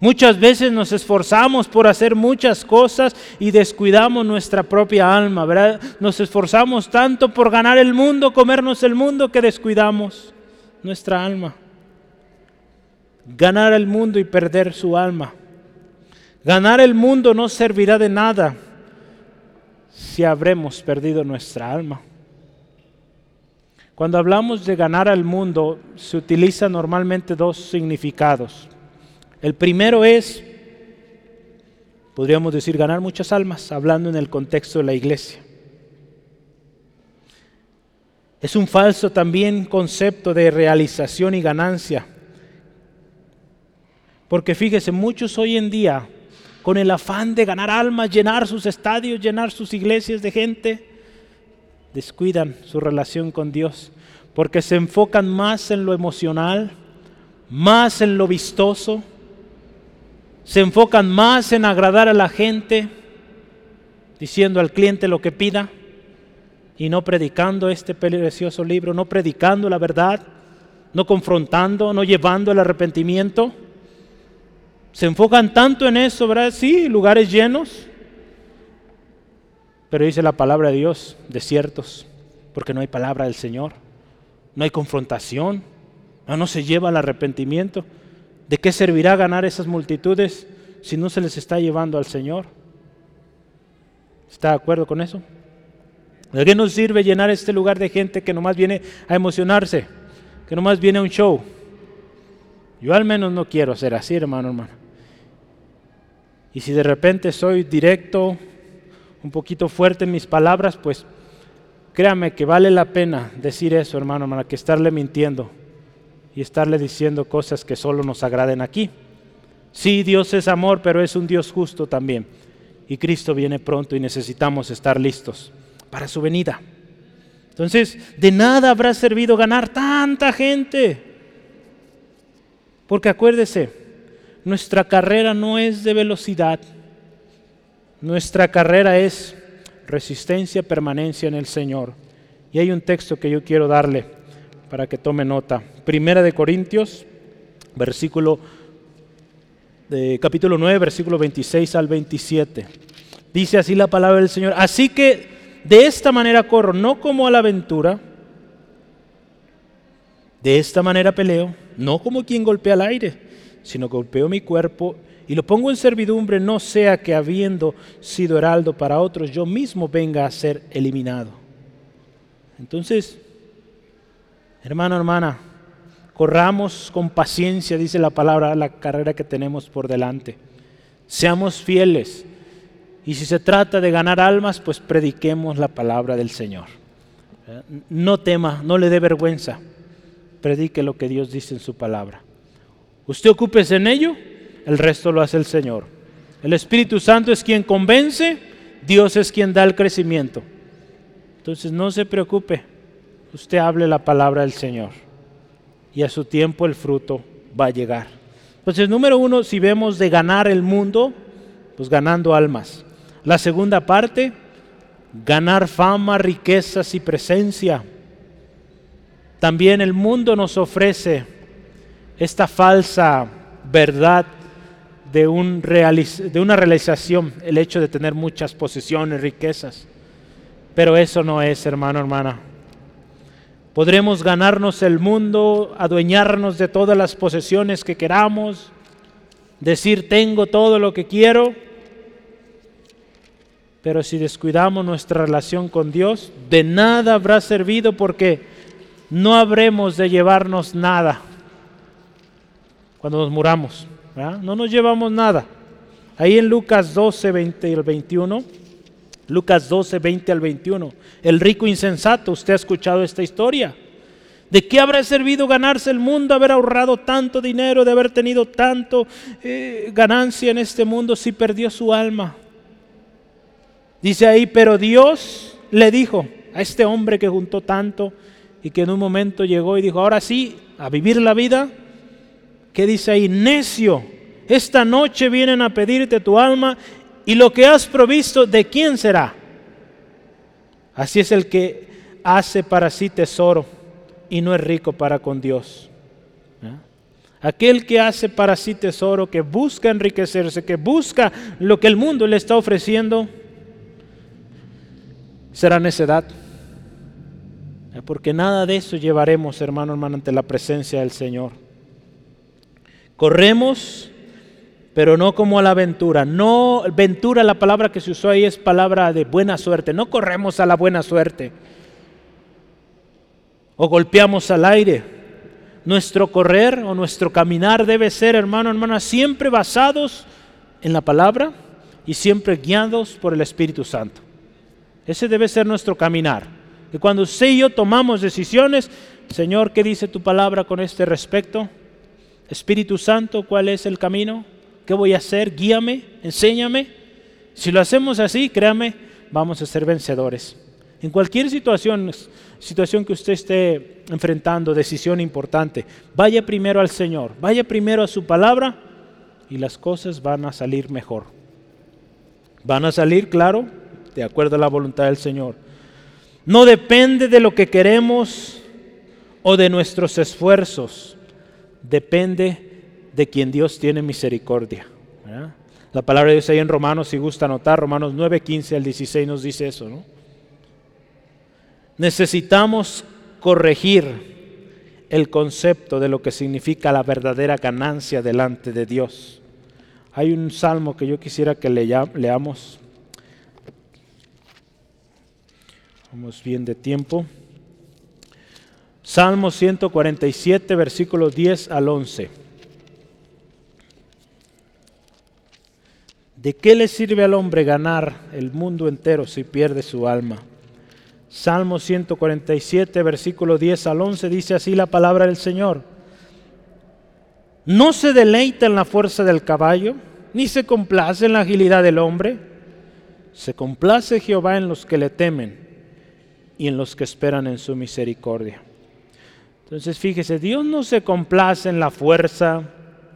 Muchas veces nos esforzamos por hacer muchas cosas y descuidamos nuestra propia alma. Nos esforzamos tanto por ganar el mundo, comernos el mundo, que descuidamos nuestra alma. Ganar el mundo y perder su alma. Ganar el mundo no servirá de nada si habremos perdido nuestra alma. Cuando hablamos de ganar al mundo, se utilizan normalmente dos significados. El primero es, podríamos decir, ganar muchas almas, hablando en el contexto de la iglesia. Es un falso también concepto de realización y ganancia. Porque fíjese, muchos hoy en día, con el afán de ganar almas, llenar sus estadios, llenar sus iglesias de gente, descuidan su relación con Dios, porque se enfocan más en lo emocional, más en lo vistoso, se enfocan más en agradar a la gente, diciendo al cliente lo que pida y no predicando este precioso libro, no predicando la verdad, no confrontando, no llevando el arrepentimiento. Se enfocan tanto en eso, ¿verdad? Sí, lugares llenos, pero dice la palabra de Dios, desiertos, porque no hay palabra del Señor, no hay confrontación, no, no se lleva al arrepentimiento. ¿De qué servirá ganar esas multitudes si no se les está llevando al Señor? ¿Está de acuerdo con eso? ¿De qué nos sirve llenar este lugar de gente que nomás viene a emocionarse, que nomás viene a un show? Yo al menos no quiero ser así, hermano, hermano. Y si de repente soy directo, un poquito fuerte en mis palabras, pues créame que vale la pena decir eso, hermano, para que estarle mintiendo y estarle diciendo cosas que solo nos agraden aquí. Sí, Dios es amor, pero es un Dios justo también. Y Cristo viene pronto y necesitamos estar listos para su venida. Entonces, de nada habrá servido ganar tanta gente. Porque acuérdese, nuestra carrera no es de velocidad nuestra carrera es resistencia, permanencia en el Señor. Y hay un texto que yo quiero darle para que tome nota. Primera de Corintios, versículo de capítulo 9, versículo 26 al 27. Dice así la palabra del Señor. Así que de esta manera corro, no como a la aventura. De esta manera peleo, no como quien golpea al aire, sino golpeo mi cuerpo y lo pongo en servidumbre, no sea que habiendo sido heraldo para otros, yo mismo venga a ser eliminado. Entonces, hermano, hermana, corramos con paciencia, dice la palabra, la carrera que tenemos por delante. Seamos fieles. Y si se trata de ganar almas, pues prediquemos la palabra del Señor. No tema, no le dé vergüenza. Predique lo que Dios dice en su palabra. Usted ocúpese en ello el resto lo hace el Señor. El Espíritu Santo es quien convence, Dios es quien da el crecimiento. Entonces no se preocupe, usted hable la palabra del Señor y a su tiempo el fruto va a llegar. Entonces, número uno, si vemos de ganar el mundo, pues ganando almas. La segunda parte, ganar fama, riquezas y presencia. También el mundo nos ofrece esta falsa verdad de, un de una realización el hecho de tener muchas posesiones, riquezas. Pero eso no es, hermano, hermana. Podremos ganarnos el mundo, adueñarnos de todas las posesiones que queramos, decir tengo todo lo que quiero, pero si descuidamos nuestra relación con Dios, de nada habrá servido porque no habremos de llevarnos nada cuando nos muramos. No nos llevamos nada. Ahí en Lucas 12, 20 al 21, Lucas 12, 20 al 21, el rico insensato, usted ha escuchado esta historia. ¿De qué habrá servido ganarse el mundo, haber ahorrado tanto dinero, de haber tenido tanto eh, ganancia en este mundo si perdió su alma? Dice ahí, pero Dios le dijo, a este hombre que juntó tanto y que en un momento llegó y dijo, ahora sí, a vivir la vida. ¿Qué dice ahí? Necio, esta noche vienen a pedirte tu alma y lo que has provisto, ¿de quién será? Así es el que hace para sí tesoro y no es rico para con Dios. Aquel que hace para sí tesoro, que busca enriquecerse, que busca lo que el mundo le está ofreciendo, será necedad. Porque nada de eso llevaremos, hermano, hermano, ante la presencia del Señor. Corremos, pero no como a la aventura. No, ventura, la palabra que se usó ahí es palabra de buena suerte. No corremos a la buena suerte. O golpeamos al aire nuestro correr o nuestro caminar debe ser, hermano, hermana, siempre basados en la palabra y siempre guiados por el Espíritu Santo. Ese debe ser nuestro caminar. Y cuando usted y yo tomamos decisiones, Señor, ¿qué dice tu palabra con este respecto? Espíritu Santo, ¿cuál es el camino? ¿Qué voy a hacer? Guíame, enséñame. Si lo hacemos así, créame, vamos a ser vencedores. En cualquier situación, situación que usted esté enfrentando, decisión importante, vaya primero al Señor, vaya primero a su palabra y las cosas van a salir mejor. Van a salir, claro, de acuerdo a la voluntad del Señor. No depende de lo que queremos o de nuestros esfuerzos, depende de quien Dios tiene misericordia. La palabra de Dios ahí en Romanos, si gusta anotar, Romanos 9, 15 al 16 nos dice eso, ¿no? necesitamos corregir el concepto de lo que significa la verdadera ganancia delante de Dios. Hay un salmo que yo quisiera que leamos. Vamos bien de tiempo. Salmo 147, versículos 10 al 11. ¿De qué le sirve al hombre ganar el mundo entero si pierde su alma? Salmo 147, versículo 10 al 11, dice así la palabra del Señor. No se deleita en la fuerza del caballo, ni se complace en la agilidad del hombre. Se complace Jehová en los que le temen y en los que esperan en su misericordia. Entonces fíjese, Dios no se complace en la fuerza,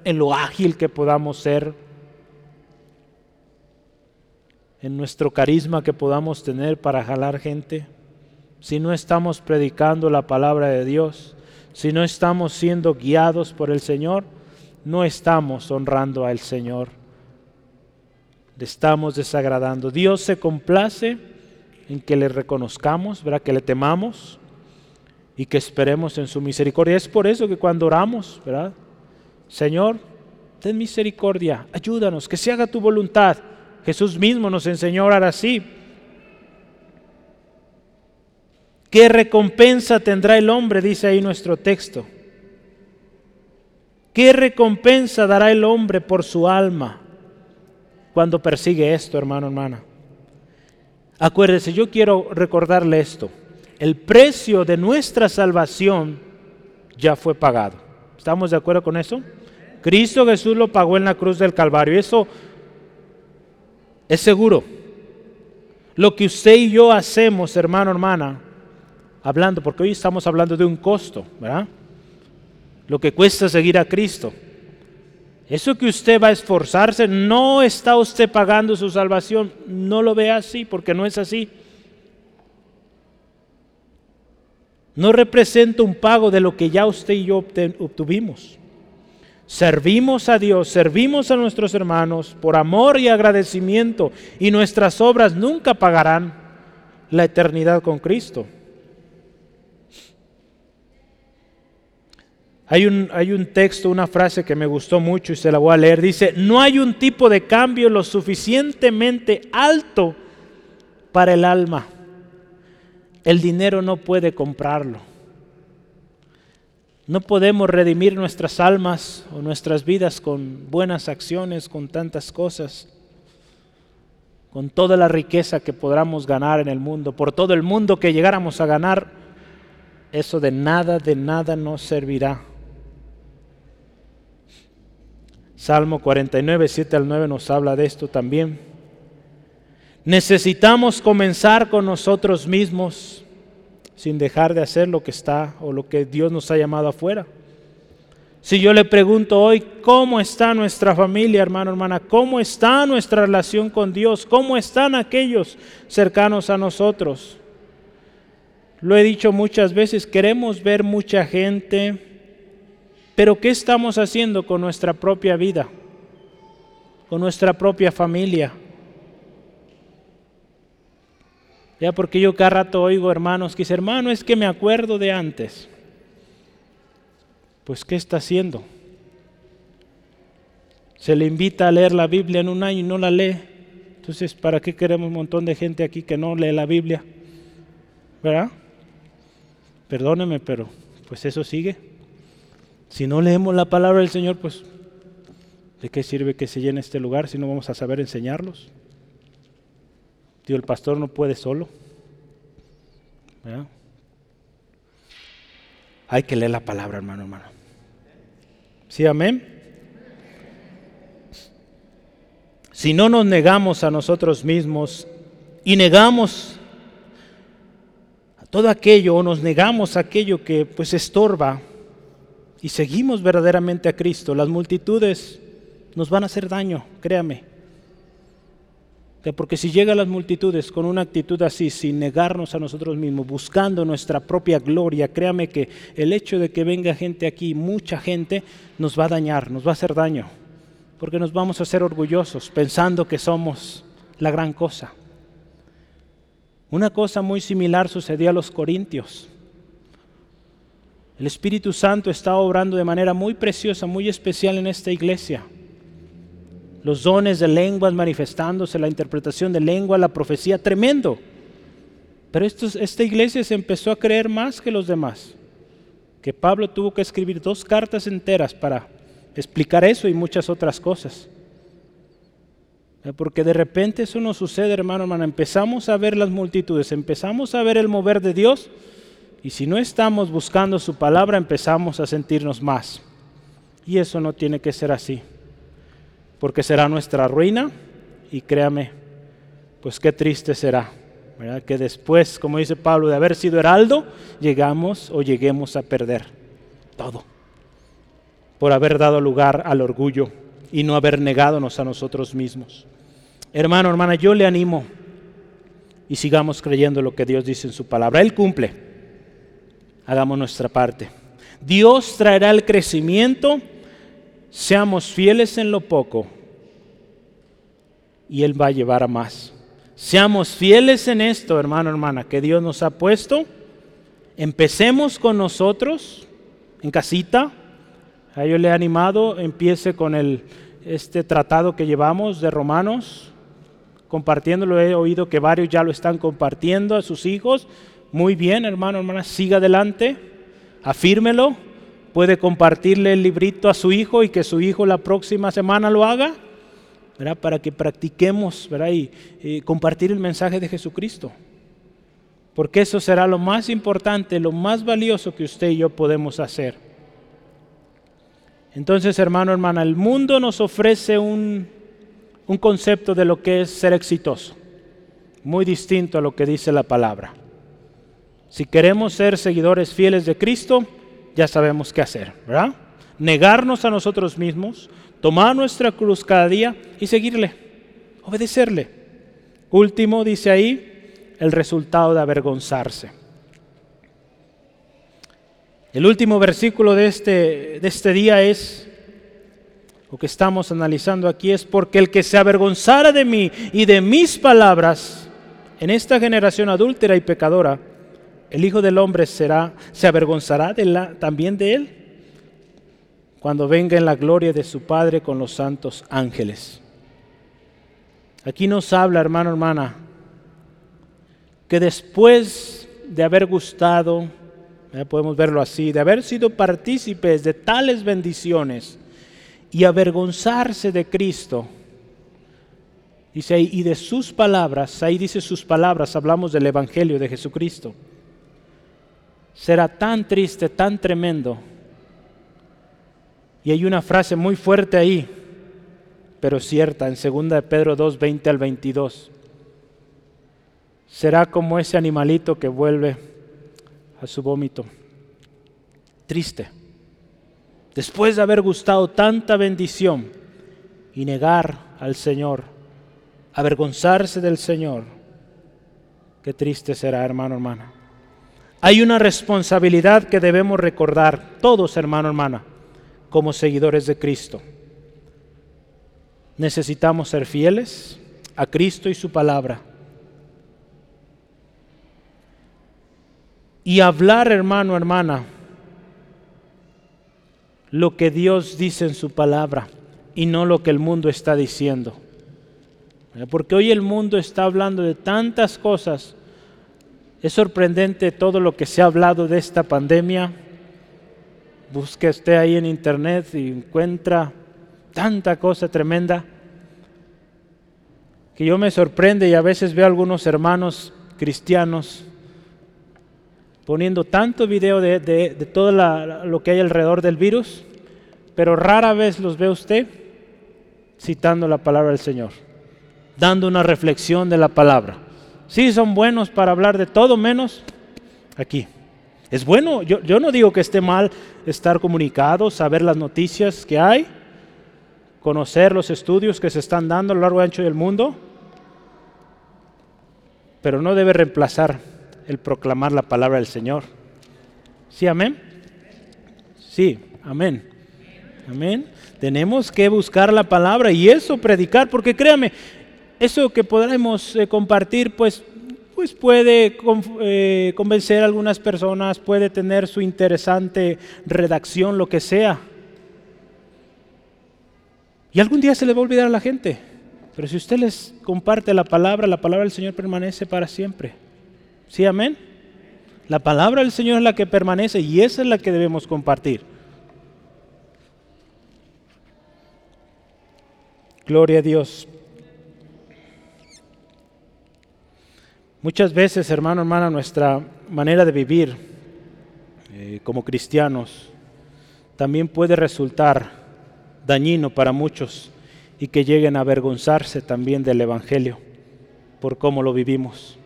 en lo ágil que podamos ser, en nuestro carisma que podamos tener para jalar gente si no estamos predicando la palabra de Dios, si no estamos siendo guiados por el Señor, no estamos honrando al Señor. Le estamos desagradando. Dios se complace en que le reconozcamos, ¿verdad? que le temamos y que esperemos en su misericordia. Es por eso que cuando oramos, ¿verdad? Señor, ten misericordia, ayúdanos, que se haga tu voluntad. Jesús mismo nos enseñó a orar así. ¿Qué recompensa tendrá el hombre? Dice ahí nuestro texto. ¿Qué recompensa dará el hombre por su alma cuando persigue esto, hermano, hermana? Acuérdese, yo quiero recordarle esto. El precio de nuestra salvación ya fue pagado. ¿Estamos de acuerdo con eso? Cristo Jesús lo pagó en la cruz del Calvario. Eso es seguro. Lo que usted y yo hacemos, hermano, hermana, hablando, porque hoy estamos hablando de un costo, ¿verdad? Lo que cuesta seguir a Cristo. Eso que usted va a esforzarse, no está usted pagando su salvación. No lo vea así, porque no es así. No representa un pago de lo que ya usted y yo obtuvimos. Servimos a Dios, servimos a nuestros hermanos por amor y agradecimiento y nuestras obras nunca pagarán la eternidad con Cristo. Hay un, hay un, texto, una frase que me gustó mucho y se la voy a leer. Dice, no hay un tipo de cambio lo suficientemente alto para el alma. El dinero no puede comprarlo. No podemos redimir nuestras almas o nuestras vidas con buenas acciones, con tantas cosas, con toda la riqueza que podamos ganar en el mundo, por todo el mundo que llegáramos a ganar, eso de nada, de nada nos servirá Salmo 49, 7 al 9 nos habla de esto también. Necesitamos comenzar con nosotros mismos. sin dejar de hacer lo que está o lo que Dios nos ha llamado afuera. Si yo le pregunto hoy, ¿cómo está nuestra familia, hermano, hermana? ¿Cómo está nuestra relación con Dios? ¿Cómo están aquellos cercanos a nosotros? Lo he dicho muchas veces, queremos ver mucha gente, pero ¿qué estamos haciendo con nuestra propia vida? Con nuestra propia familia. Ya porque yo cada rato oigo hermanos que dicen, hermano, es que me acuerdo de antes. Pues ¿qué está haciendo? Se le invita a leer la Biblia en un año y no la lee. Entonces, ¿para qué queremos un montón de gente aquí que no lee la Biblia? ¿Verdad? Perdóneme, pero pues eso sigue. Si no leemos la palabra del Señor, pues ¿de qué sirve que se llene este lugar si no vamos a saber enseñarlos? Dios, el pastor no puede solo. Hay que leer la palabra, hermano, hermano. ¿Sí, amén? Si no nos negamos a nosotros mismos y negamos a todo aquello o nos negamos a aquello que pues estorba y seguimos verdaderamente a Cristo, las multitudes nos van a hacer daño, créame. Porque si llegan las multitudes con una actitud así, sin negarnos a nosotros mismos, buscando nuestra propia gloria, créame que el hecho de que venga gente aquí, mucha gente, nos va a dañar, nos va a hacer daño. Porque nos vamos a hacer orgullosos pensando que somos la gran cosa. Una cosa muy similar sucedió a los corintios. El Espíritu Santo está obrando de manera muy preciosa, muy especial en esta iglesia los dones de lenguas manifestándose, la interpretación de lengua, la profecía, tremendo. Pero esta iglesia se empezó a creer más que los demás, que Pablo tuvo que escribir dos cartas enteras para explicar eso y muchas otras cosas. Eh, porque de repente eso nos sucede, hermano, hermano. Empezamos a ver las multitudes, empezamos a ver el mover de Dios y si no estamos buscando su palabra empezamos a sentirnos más. Y eso no tiene que ser así porque será nuestra ruina y créame, pues qué triste será. Que después, como dice Pablo, de haber sido heraldo, llegamos o lleguemos a perder todo por haber dado lugar al orgullo y no haber negadonos a nosotros mismos. Hermano, hermana, yo le animo y sigamos creyendo lo que Dios dice en su palabra. Él cumple. Hagamos nuestra parte. Dios traerá el crecimiento Seamos fieles en lo poco y Él va a llevar a más. Seamos fieles en esto, hermano, hermana, que Dios nos ha puesto. Empecemos con nosotros en casita. A yo le he animado, empiece con el, este tratado que llevamos de Romanos, compartiéndolo. He oído que varios ya lo están compartiendo a sus hijos. Muy bien, hermano, hermana, siga adelante, afírmelo puede compartirle el librito a su hijo y que su hijo la próxima semana lo haga, para que practiquemos ¿verdad? Y, compartir el mensaje de Jesucristo. Porque eso será lo más importante, lo más valioso que usted y yo podemos hacer. Entonces, hermano, hermana, el mundo nos ofrece un, un concepto de lo que es ser exitoso, muy distinto a lo que dice la palabra. Si queremos ser seguidores fieles de Cristo, ya sabemos qué hacer, ¿verdad? Negarnos a nosotros mismos, tomar nuestra cruz cada día y seguirle, obedecerle. Último, dice ahí, el resultado de avergonzarse. El último versículo de este, de este día es, lo que estamos analizando aquí es, porque el que se avergonzara de mí y de mis palabras en esta generación adúltera y pecadora, el Hijo del Hombre será, se avergonzará de la, también de él cuando venga en la gloria de su Padre con los santos ángeles. Aquí nos habla, hermano, hermana, que después de haber gustado, podemos verlo así, de haber sido partícipes de tales bendiciones y avergonzarse de Cristo, dice ahí, y de sus palabras, ahí dice sus palabras, hablamos del Evangelio de Jesucristo será tan triste, tan tremendo. Y hay una frase muy fuerte ahí, pero cierta, en 2 de Pedro 2, 20 al 22. Será como ese animalito que vuelve a su vómito. Triste. Después de haber gustado tanta bendición y negar al Señor, avergonzarse del Señor, qué triste será, hermano, hermana. Hay una responsabilidad que debemos recordar, todos, hermano, hermana, como seguidores de Cristo. Necesitamos ser fieles a Cristo y su palabra. Y hablar, hermano, hermana, lo que Dios dice en su palabra y no lo que el mundo está diciendo. Porque hoy el mundo está hablando de tantas cosas. Es sorprendente todo lo que se ha hablado de esta pandemia. Busque usted ahí en internet y encuentra tanta cosa tremenda que yo me sorprende y a veces veo a algunos hermanos cristianos poniendo tanto video de, todo lo que hay alrededor del virus, pero rara vez los ve usted citando la palabra del Señor, dando una reflexión de la palabra. Sí, son buenos para hablar de todo menos aquí. Es bueno, yo, yo no digo que esté mal estar comunicado, saber las noticias que hay, conocer los estudios que se están dando a lo largo y ancho del mundo, pero no debe reemplazar el proclamar la palabra del Señor. ¿Sí, amén? Sí, amén. Amén. Tenemos que buscar la palabra y eso predicar, porque créame, eso que podremos eh, compartir, pues, pues puede eh, convencer a algunas personas, puede tener su interesante redacción, lo que sea. Y algún día se le va a olvidar a la gente. Pero si usted les comparte la palabra, la palabra del Señor permanece para siempre. ¿Sí, amén? La palabra del Señor es la que permanece y esa es la que debemos compartir. Gloria a Dios. Muchas veces, hermano, hermana, nuestra manera de vivir eh, como cristianos también puede resultar dañino para muchos y que lleguen a avergonzarse también del Evangelio por cómo lo vivimos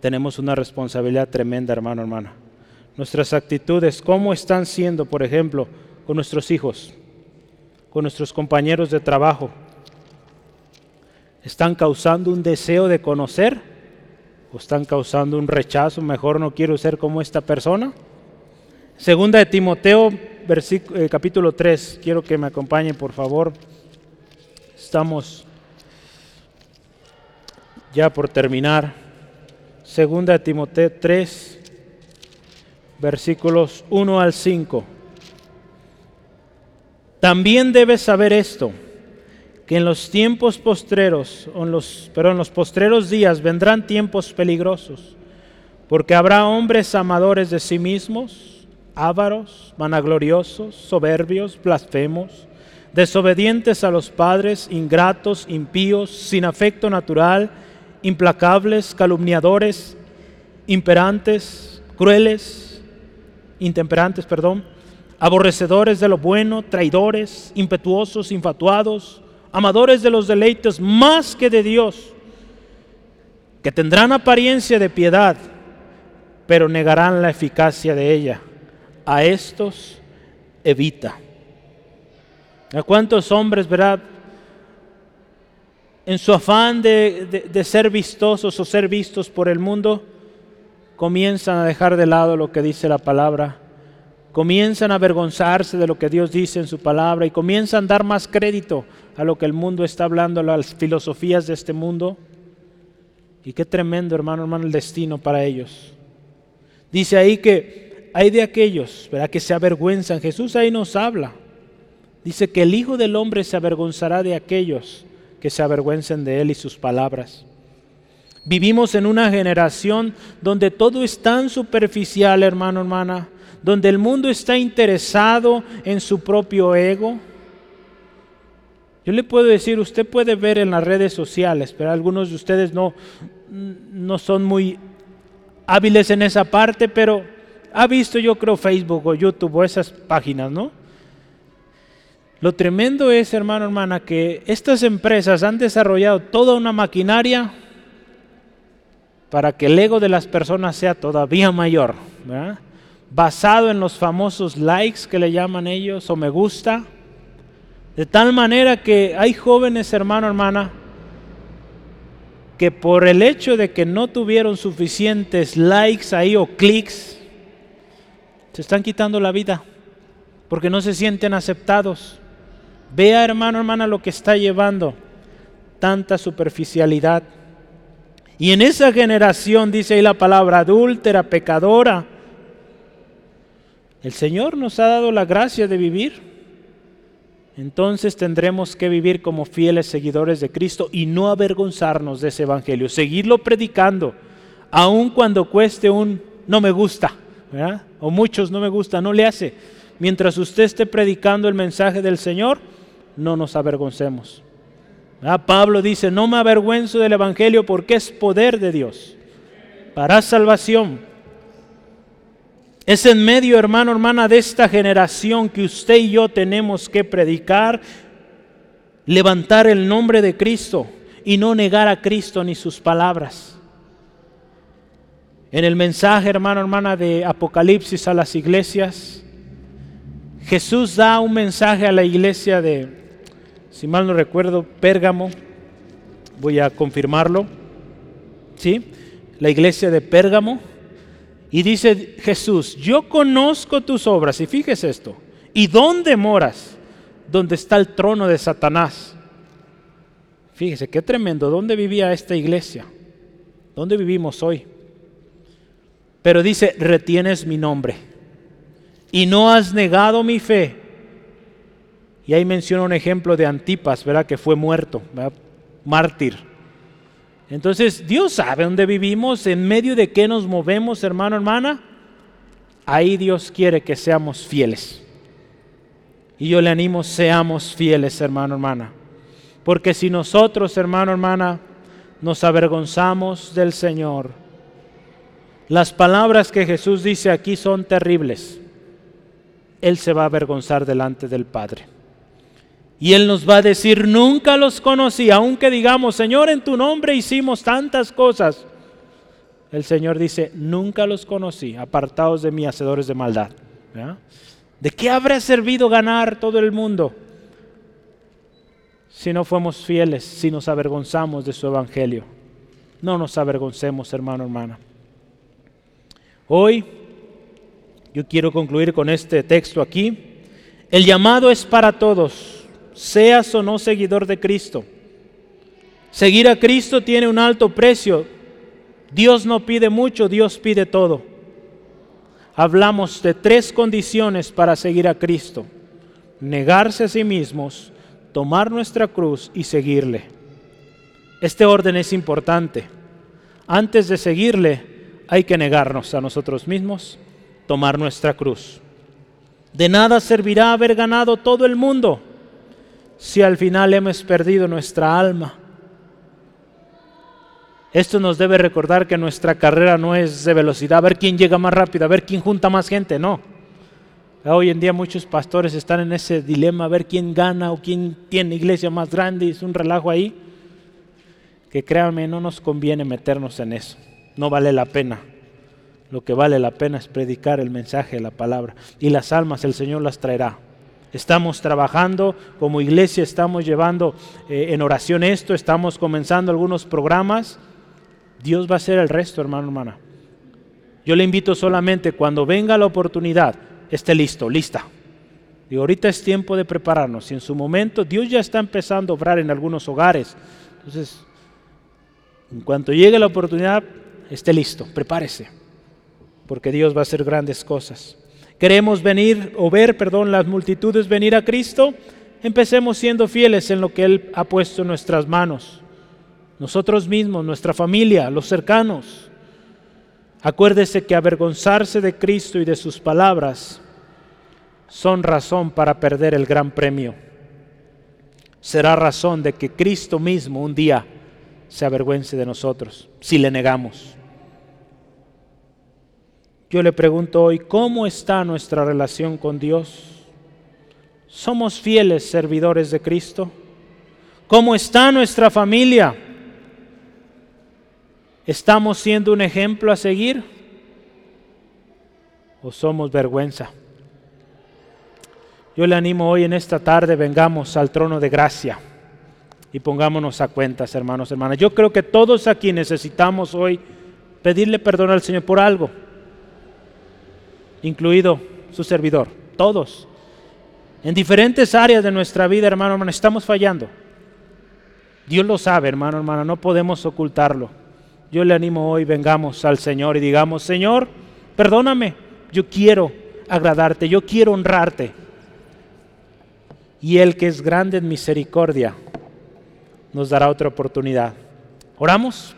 tenemos una responsabilidad tremenda, hermano, hermana. Nuestras actitudes, ¿cómo están siendo, por ejemplo, con nuestros hijos, con nuestros compañeros de trabajo? ¿Están causando un deseo de conocer o están causando un rechazo? Mejor no quiero ser como esta persona. Segunda de Timoteo, eh, capítulo 3. Quiero que me acompañen, por favor. Estamos ya por terminar. Segunda de Timoteo 3, versículos 1 al 5. También debes saber esto, que en los tiempos postreros, en los, pero en los postreros días vendrán tiempos peligrosos, porque habrá hombres amadores de sí mismos, ávaros, vanagloriosos, soberbios, blasfemos, desobedientes a los padres, ingratos, impíos, sin afecto natural, implacables, calumniadores, imperantes, crueles, intemperantes, perdón, aborrecedores de lo bueno, traidores, impetuosos, infatuados, amadores de los deleites más que de Dios, que tendrán apariencia de piedad, pero negarán la eficacia de ella. A estos evita. ¿A cuántos hombres, verdad? en su afán de, ser vistosos o ser vistos por el mundo, comienzan a dejar de lado lo que dice la palabra, comienzan a avergonzarse de lo que Dios dice en su palabra y comienzan a dar más crédito a lo que el mundo está hablando, a las filosofías de este mundo. Y qué tremendo, hermano, hermano, el destino para ellos. Dice ahí que hay de aquellos, ¿verdad? Que se avergüenzan. Jesús ahí nos habla. Dice que el Hijo del Hombre se avergonzará de aquellos que se avergüencen de Él y sus palabras. Vivimos en una generación donde todo es tan superficial, hermano, hermana, donde el mundo está interesado en su propio ego. Yo le puedo decir, usted puede ver en las redes sociales, pero algunos de ustedes no, no son muy hábiles en esa parte, pero ha visto yo creo Facebook o YouTube o esas páginas, ¿no? Lo tremendo es, hermano, hermana, que estas empresas han desarrollado toda una maquinaria para que el ego de las personas sea todavía mayor, basado en los famosos likes que le llaman ellos o me gusta, de tal manera que hay jóvenes, hermano, hermana, que por el hecho de que no tuvieron suficientes likes ahí o clics, se están quitando la vida porque no se sienten aceptados. Vea, hermano, hermana, lo que está llevando tanta superficialidad. Y en esa generación, dice ahí la palabra, adúltera, pecadora, el Señor nos ha dado la gracia de vivir. Entonces tendremos que vivir como fieles seguidores de Cristo y no avergonzarnos de ese Evangelio, seguirlo predicando, aun cuando cueste un no me gusta, o muchos no me gusta, no le hace mientras usted esté predicando el mensaje del Señor, no nos avergoncemos. Ah, Pablo dice, no me avergüenzo del Evangelio porque es poder de Dios para salvación. Es en medio, hermano, hermana, de esta generación que usted y yo tenemos que predicar, levantar el nombre de Cristo y no negar a Cristo ni sus palabras. En el mensaje, hermano, hermana, de Apocalipsis a las iglesias, Jesús da un mensaje a la iglesia de, si mal no recuerdo, Pérgamo. Voy a confirmarlo. ¿Sí? La iglesia de Pérgamo. Y dice Jesús, yo conozco tus obras. Y fíjese esto. ¿Y dónde moras? Donde está el trono de Satanás. Fíjese, qué tremendo. ¿Dónde vivía esta iglesia? ¿Dónde vivimos hoy? Pero dice, retienes mi nombre y no has negado mi fe. Y ahí menciona un ejemplo de Antipas, ¿verdad? Que fue muerto, mártir. Entonces, Dios sabe dónde vivimos, en medio de qué nos movemos, hermano, hermana. Ahí Dios quiere que seamos fieles. Y yo le animo, seamos fieles, hermano, hermana. Porque si nosotros, hermano, hermana, nos avergonzamos del Señor, las palabras que Jesús dice aquí son terribles. Él se va a avergonzar delante del Padre. Y Él nos va a decir, nunca los conocí, aunque digamos, Señor, en tu nombre hicimos tantas cosas. El Señor dice, nunca los conocí, apartados de mí, hacedores de maldad. ¿De qué habrá servido ganar todo el mundo si no fuimos fieles, si nos avergonzamos de su evangelio? No nos avergoncemos, hermano, hermana. Hoy yo quiero concluir con este texto aquí. El llamado es para todos, seas o no seguidor de Cristo. Seguir a Cristo tiene un alto precio. Dios no pide mucho, Dios pide todo. Hablamos de tres condiciones para seguir a Cristo. Negarse a sí mismos, tomar nuestra cruz y seguirle. Este orden es importante. Antes de seguirle hay que negarnos a nosotros mismos, tomar nuestra cruz. De nada servirá haber ganado todo el mundo si al final hemos perdido nuestra alma. Esto nos debe recordar que nuestra carrera no es de velocidad, a ver quién llega más rápido, a ver quién junta más gente, no. Hoy en día muchos pastores están en ese dilema, a ver quién gana o quién tiene iglesia más grande, y es un relajo ahí, que créanme, no nos conviene meternos en eso, no vale la pena. Lo que vale la pena es predicar el mensaje de la palabra. Y las almas el Señor las traerá. Estamos trabajando como iglesia, estamos llevando eh, en oración esto, estamos comenzando algunos programas. Dios va a hacer el resto, hermano, hermana. Yo le invito solamente cuando venga la oportunidad, esté listo, lista. Y ahorita es tiempo de prepararnos. Y en su momento Dios ya está empezando a obrar en algunos hogares. Entonces, en cuanto llegue la oportunidad, esté listo, prepárese porque Dios va a hacer grandes cosas. Queremos venir o ver, perdón, las multitudes venir a Cristo. Empecemos siendo fieles en lo que Él ha puesto en nuestras manos. Nosotros mismos, nuestra familia, los cercanos. Acuérdese que avergonzarse de Cristo y de sus palabras son razón para perder el gran premio. Será razón de que Cristo mismo un día se avergüence de nosotros si le negamos. Yo le pregunto hoy, ¿cómo está nuestra relación con Dios? ¿Somos fieles servidores de Cristo? ¿Cómo está nuestra familia? ¿Estamos siendo un ejemplo a seguir? ¿O somos vergüenza? Yo le animo hoy en esta tarde, vengamos al trono de gracia y pongámonos a cuentas, hermanos, hermanas. Yo creo que todos aquí necesitamos hoy pedirle perdón al Señor por algo, incluido su servidor, todos. En diferentes áreas de nuestra vida, hermano, hermano, estamos fallando. Dios lo sabe, hermano, hermano, no podemos ocultarlo. Yo le animo hoy, vengamos al Señor y digamos, Señor, perdóname, yo quiero agradarte, yo quiero honrarte. Y Él que es grande en misericordia, nos dará otra oportunidad. ¿Oramos?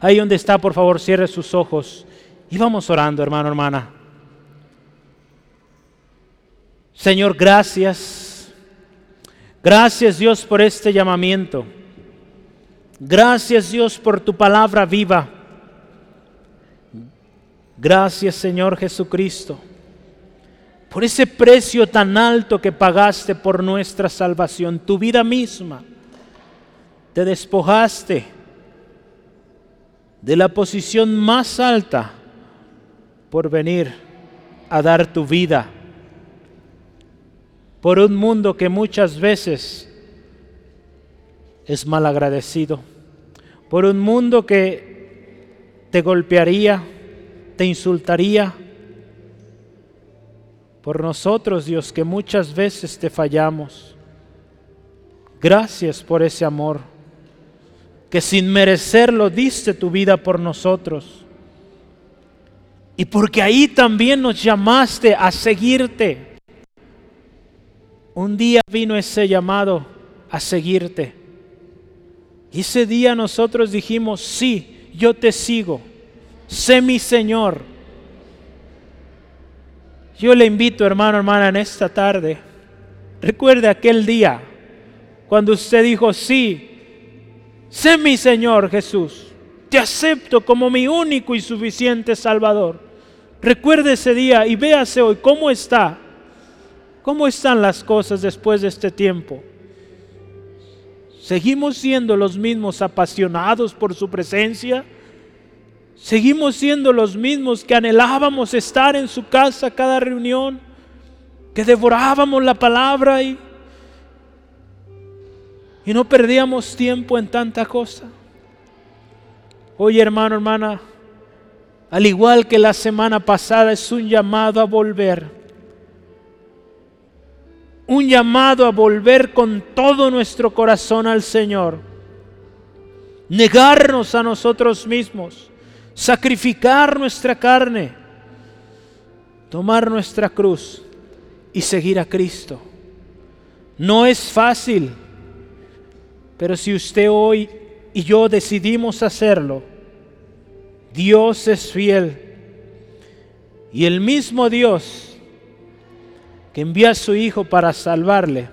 Ahí donde está, por favor, cierre sus ojos y vamos orando, hermano, hermana. Señor, gracias. Gracias Dios por este llamamiento. Gracias Dios por tu palabra viva. Gracias Señor Jesucristo por ese precio tan alto que pagaste por nuestra salvación, tu vida misma. Te despojaste de la posición más alta por venir a dar tu vida por un mundo que muchas veces es malagradecido, por un mundo que te golpearía, te insultaría, por nosotros, Dios, que muchas veces te fallamos. Gracias por ese amor, que sin merecerlo diste tu vida por nosotros. Y porque ahí también nos llamaste a seguirte un día vino ese llamado a seguirte. Y ese día nosotros dijimos, sí, yo te sigo, sé mi Señor. Yo le invito, hermano, hermana, en esta tarde, recuerde aquel día cuando usted dijo, sí, sé mi Señor Jesús, te acepto como mi único y suficiente Salvador. Recuerde ese día y véase hoy cómo está ¿Cómo están las cosas después de este tiempo? ¿Seguimos siendo los mismos apasionados por su presencia? ¿Seguimos siendo los mismos que anhelábamos estar en su casa cada reunión? ¿Que devorábamos la palabra y, y no perdíamos tiempo en tanta cosa? Oye hermano, hermana, al igual que la semana pasada es un llamado a volver un llamado a volver con todo nuestro corazón al Señor, negarnos a nosotros mismos, sacrificar nuestra carne, tomar nuestra cruz y seguir a Cristo. No es fácil, pero si usted hoy y yo decidimos hacerlo, Dios es fiel. Y el mismo Dios que envía a su Hijo para salvarle,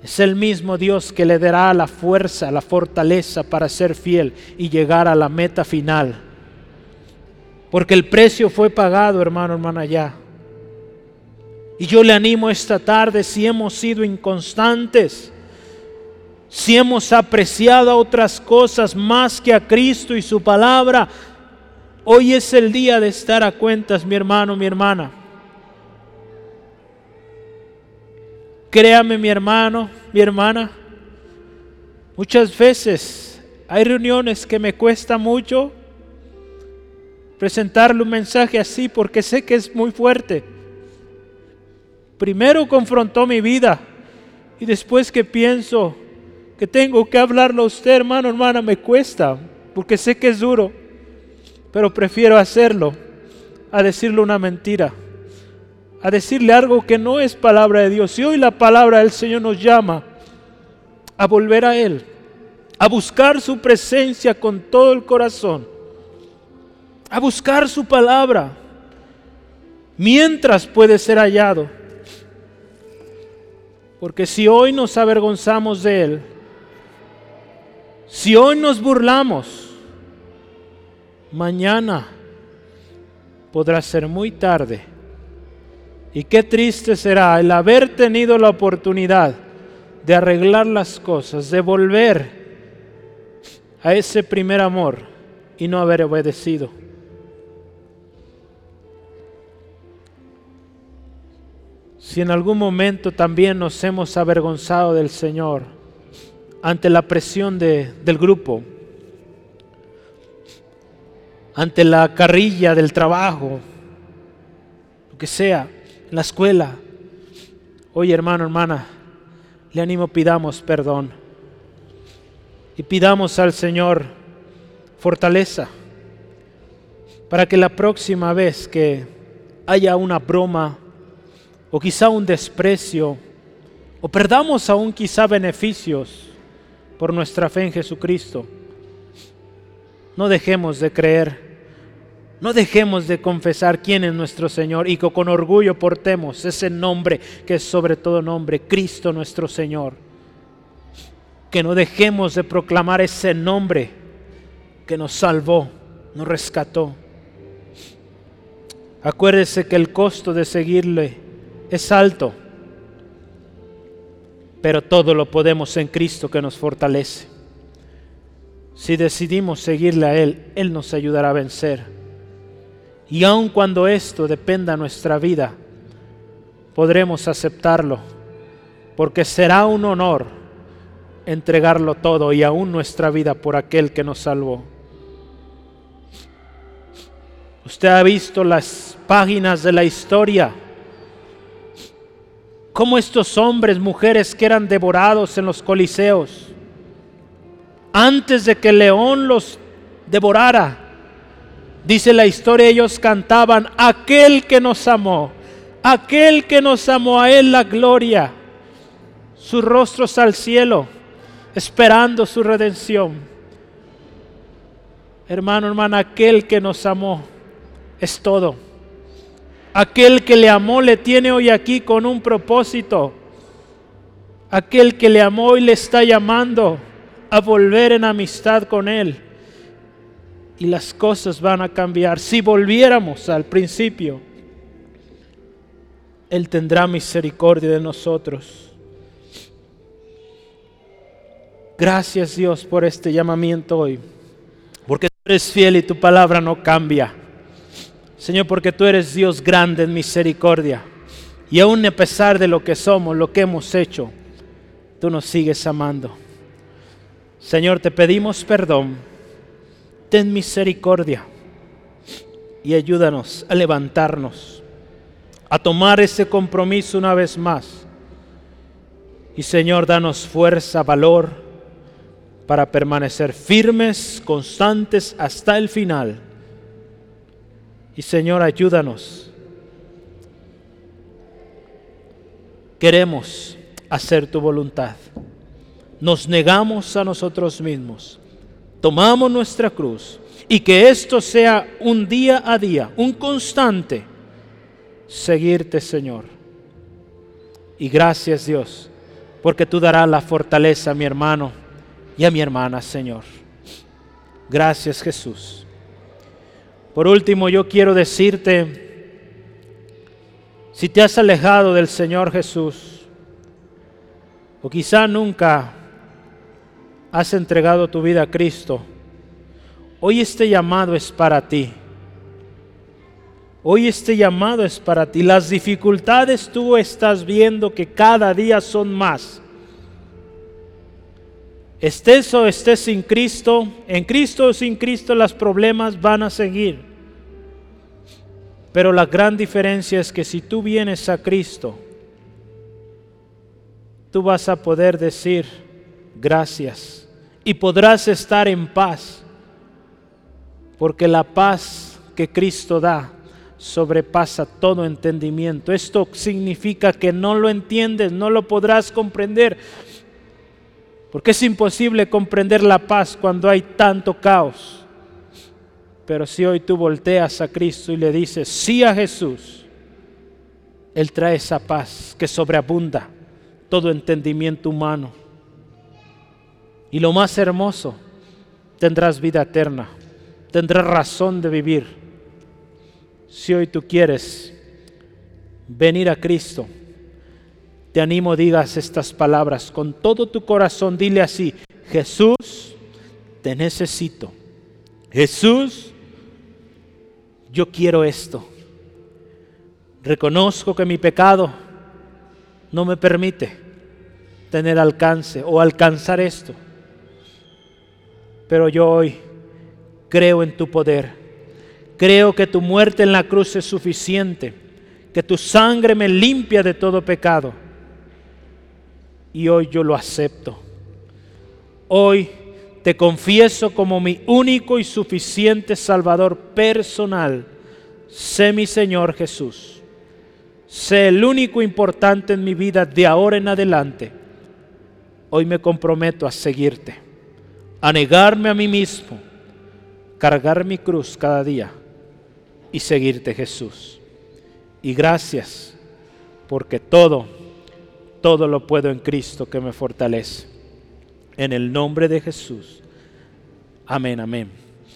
es el mismo Dios que le dará la fuerza, la fortaleza para ser fiel y llegar a la meta final. Porque el precio fue pagado, hermano, hermana, ya. Y yo le animo esta tarde, si hemos sido inconstantes, si hemos apreciado otras cosas más que a Cristo y su palabra, hoy es el día de estar a cuentas, mi hermano, mi hermana. Créame mi hermano, mi hermana, muchas veces hay reuniones que me cuesta mucho presentarle un mensaje así porque sé que es muy fuerte. Primero confrontó mi vida y después que pienso que tengo que hablarlo a usted, hermano, hermana, me cuesta porque sé que es duro, pero prefiero hacerlo a decirle una mentira a decirle algo que no es palabra de Dios. Y hoy la palabra del Señor nos llama a volver a Él, a buscar su presencia con todo el corazón, a buscar su palabra, mientras puede ser hallado. Porque si hoy nos avergonzamos de Él, si hoy nos burlamos, mañana podrá ser muy tarde y qué triste será el haber tenido la oportunidad de arreglar las cosas, de volver a ese primer amor y no haber obedecido. Si en algún momento también nos hemos avergonzado del Señor ante la presión de, del grupo, ante la carrilla del trabajo, lo que sea, en la escuela, hoy hermano, hermana, le animo, pidamos perdón. Y pidamos al Señor fortaleza para que la próxima vez que haya una broma o quizá un desprecio o perdamos aún quizá beneficios por nuestra fe en Jesucristo, no dejemos de creer no dejemos de confesar quién es nuestro Señor y que con orgullo portemos ese nombre que es sobre todo nombre, Cristo nuestro Señor. Que no dejemos de proclamar ese nombre que nos salvó, nos rescató. Acuérdese que el costo de seguirle es alto, pero todo lo podemos en Cristo que nos fortalece. Si decidimos seguirle a Él, Él nos ayudará a vencer y aun cuando esto dependa de nuestra vida, podremos aceptarlo, porque será un honor entregarlo todo y aún nuestra vida por aquel que nos salvó. Usted ha visto las páginas de la historia, cómo estos hombres, mujeres que eran devorados en los coliseos, antes de que león los devorara, Dice la historia, ellos cantaban, aquel que nos amó, aquel que nos amó, a Él la gloria, sus rostros al cielo, esperando su redención. Hermano, hermana, aquel que nos amó es todo. Aquel que le amó le tiene hoy aquí con un propósito. Aquel que le amó y le está llamando a volver en amistad con Él y las cosas van a cambiar. Si volviéramos al principio, Él tendrá misericordia de nosotros. Gracias Dios por este llamamiento hoy, porque tú eres fiel y tu palabra no cambia. Señor, porque tú eres Dios grande en misericordia. Y aún a pesar de lo que somos, lo que hemos hecho, tú nos sigues amando. Señor, te pedimos perdón ten misericordia y ayúdanos a levantarnos, a tomar ese compromiso una vez más. Y Señor, danos fuerza, valor para permanecer firmes, constantes hasta el final. Y Señor, ayúdanos. Queremos hacer tu voluntad. Nos negamos a nosotros mismos tomamos nuestra cruz y que esto sea un día a día, un constante, seguirte Señor. Y gracias Dios, porque tú darás la fortaleza a mi hermano y a mi hermana, Señor. Gracias Jesús. Por último, yo quiero decirte, si te has alejado del Señor Jesús, o quizá nunca has entregado tu vida a Cristo, hoy este llamado es para ti. Hoy este llamado es para ti. Las dificultades tú estás viendo que cada día son más. Estés o estés sin Cristo, en Cristo o sin Cristo los problemas van a seguir. Pero la gran diferencia es que si tú vienes a Cristo, tú vas a poder decir, gracias y podrás estar en paz, porque la paz que Cristo da sobrepasa todo entendimiento. Esto significa que no lo entiendes, no lo podrás comprender, porque es imposible comprender la paz cuando hay tanto caos. Pero si hoy tú volteas a Cristo y le dices sí a Jesús, Él trae esa paz que sobreabunda todo entendimiento humano. Y lo más hermoso, tendrás vida eterna, tendrás razón de vivir. Si hoy tú quieres venir a Cristo, te animo digas estas palabras con todo tu corazón, dile así, Jesús, te necesito. Jesús, yo quiero esto. Reconozco que mi pecado no me permite tener alcance o alcanzar esto. Pero yo hoy creo en tu poder. Creo que tu muerte en la cruz es suficiente, que tu sangre me limpia de todo pecado. Y hoy yo lo acepto. Hoy te confieso como mi único y suficiente Salvador personal. Sé mi Señor Jesús. Sé el único importante en mi vida de ahora en adelante. Hoy me comprometo a seguirte, a negarme a mí mismo, cargar mi cruz cada día y seguirte Jesús. Y gracias porque todo, todo lo puedo en Cristo que me fortalece. En el nombre de Jesús. Amén, amén.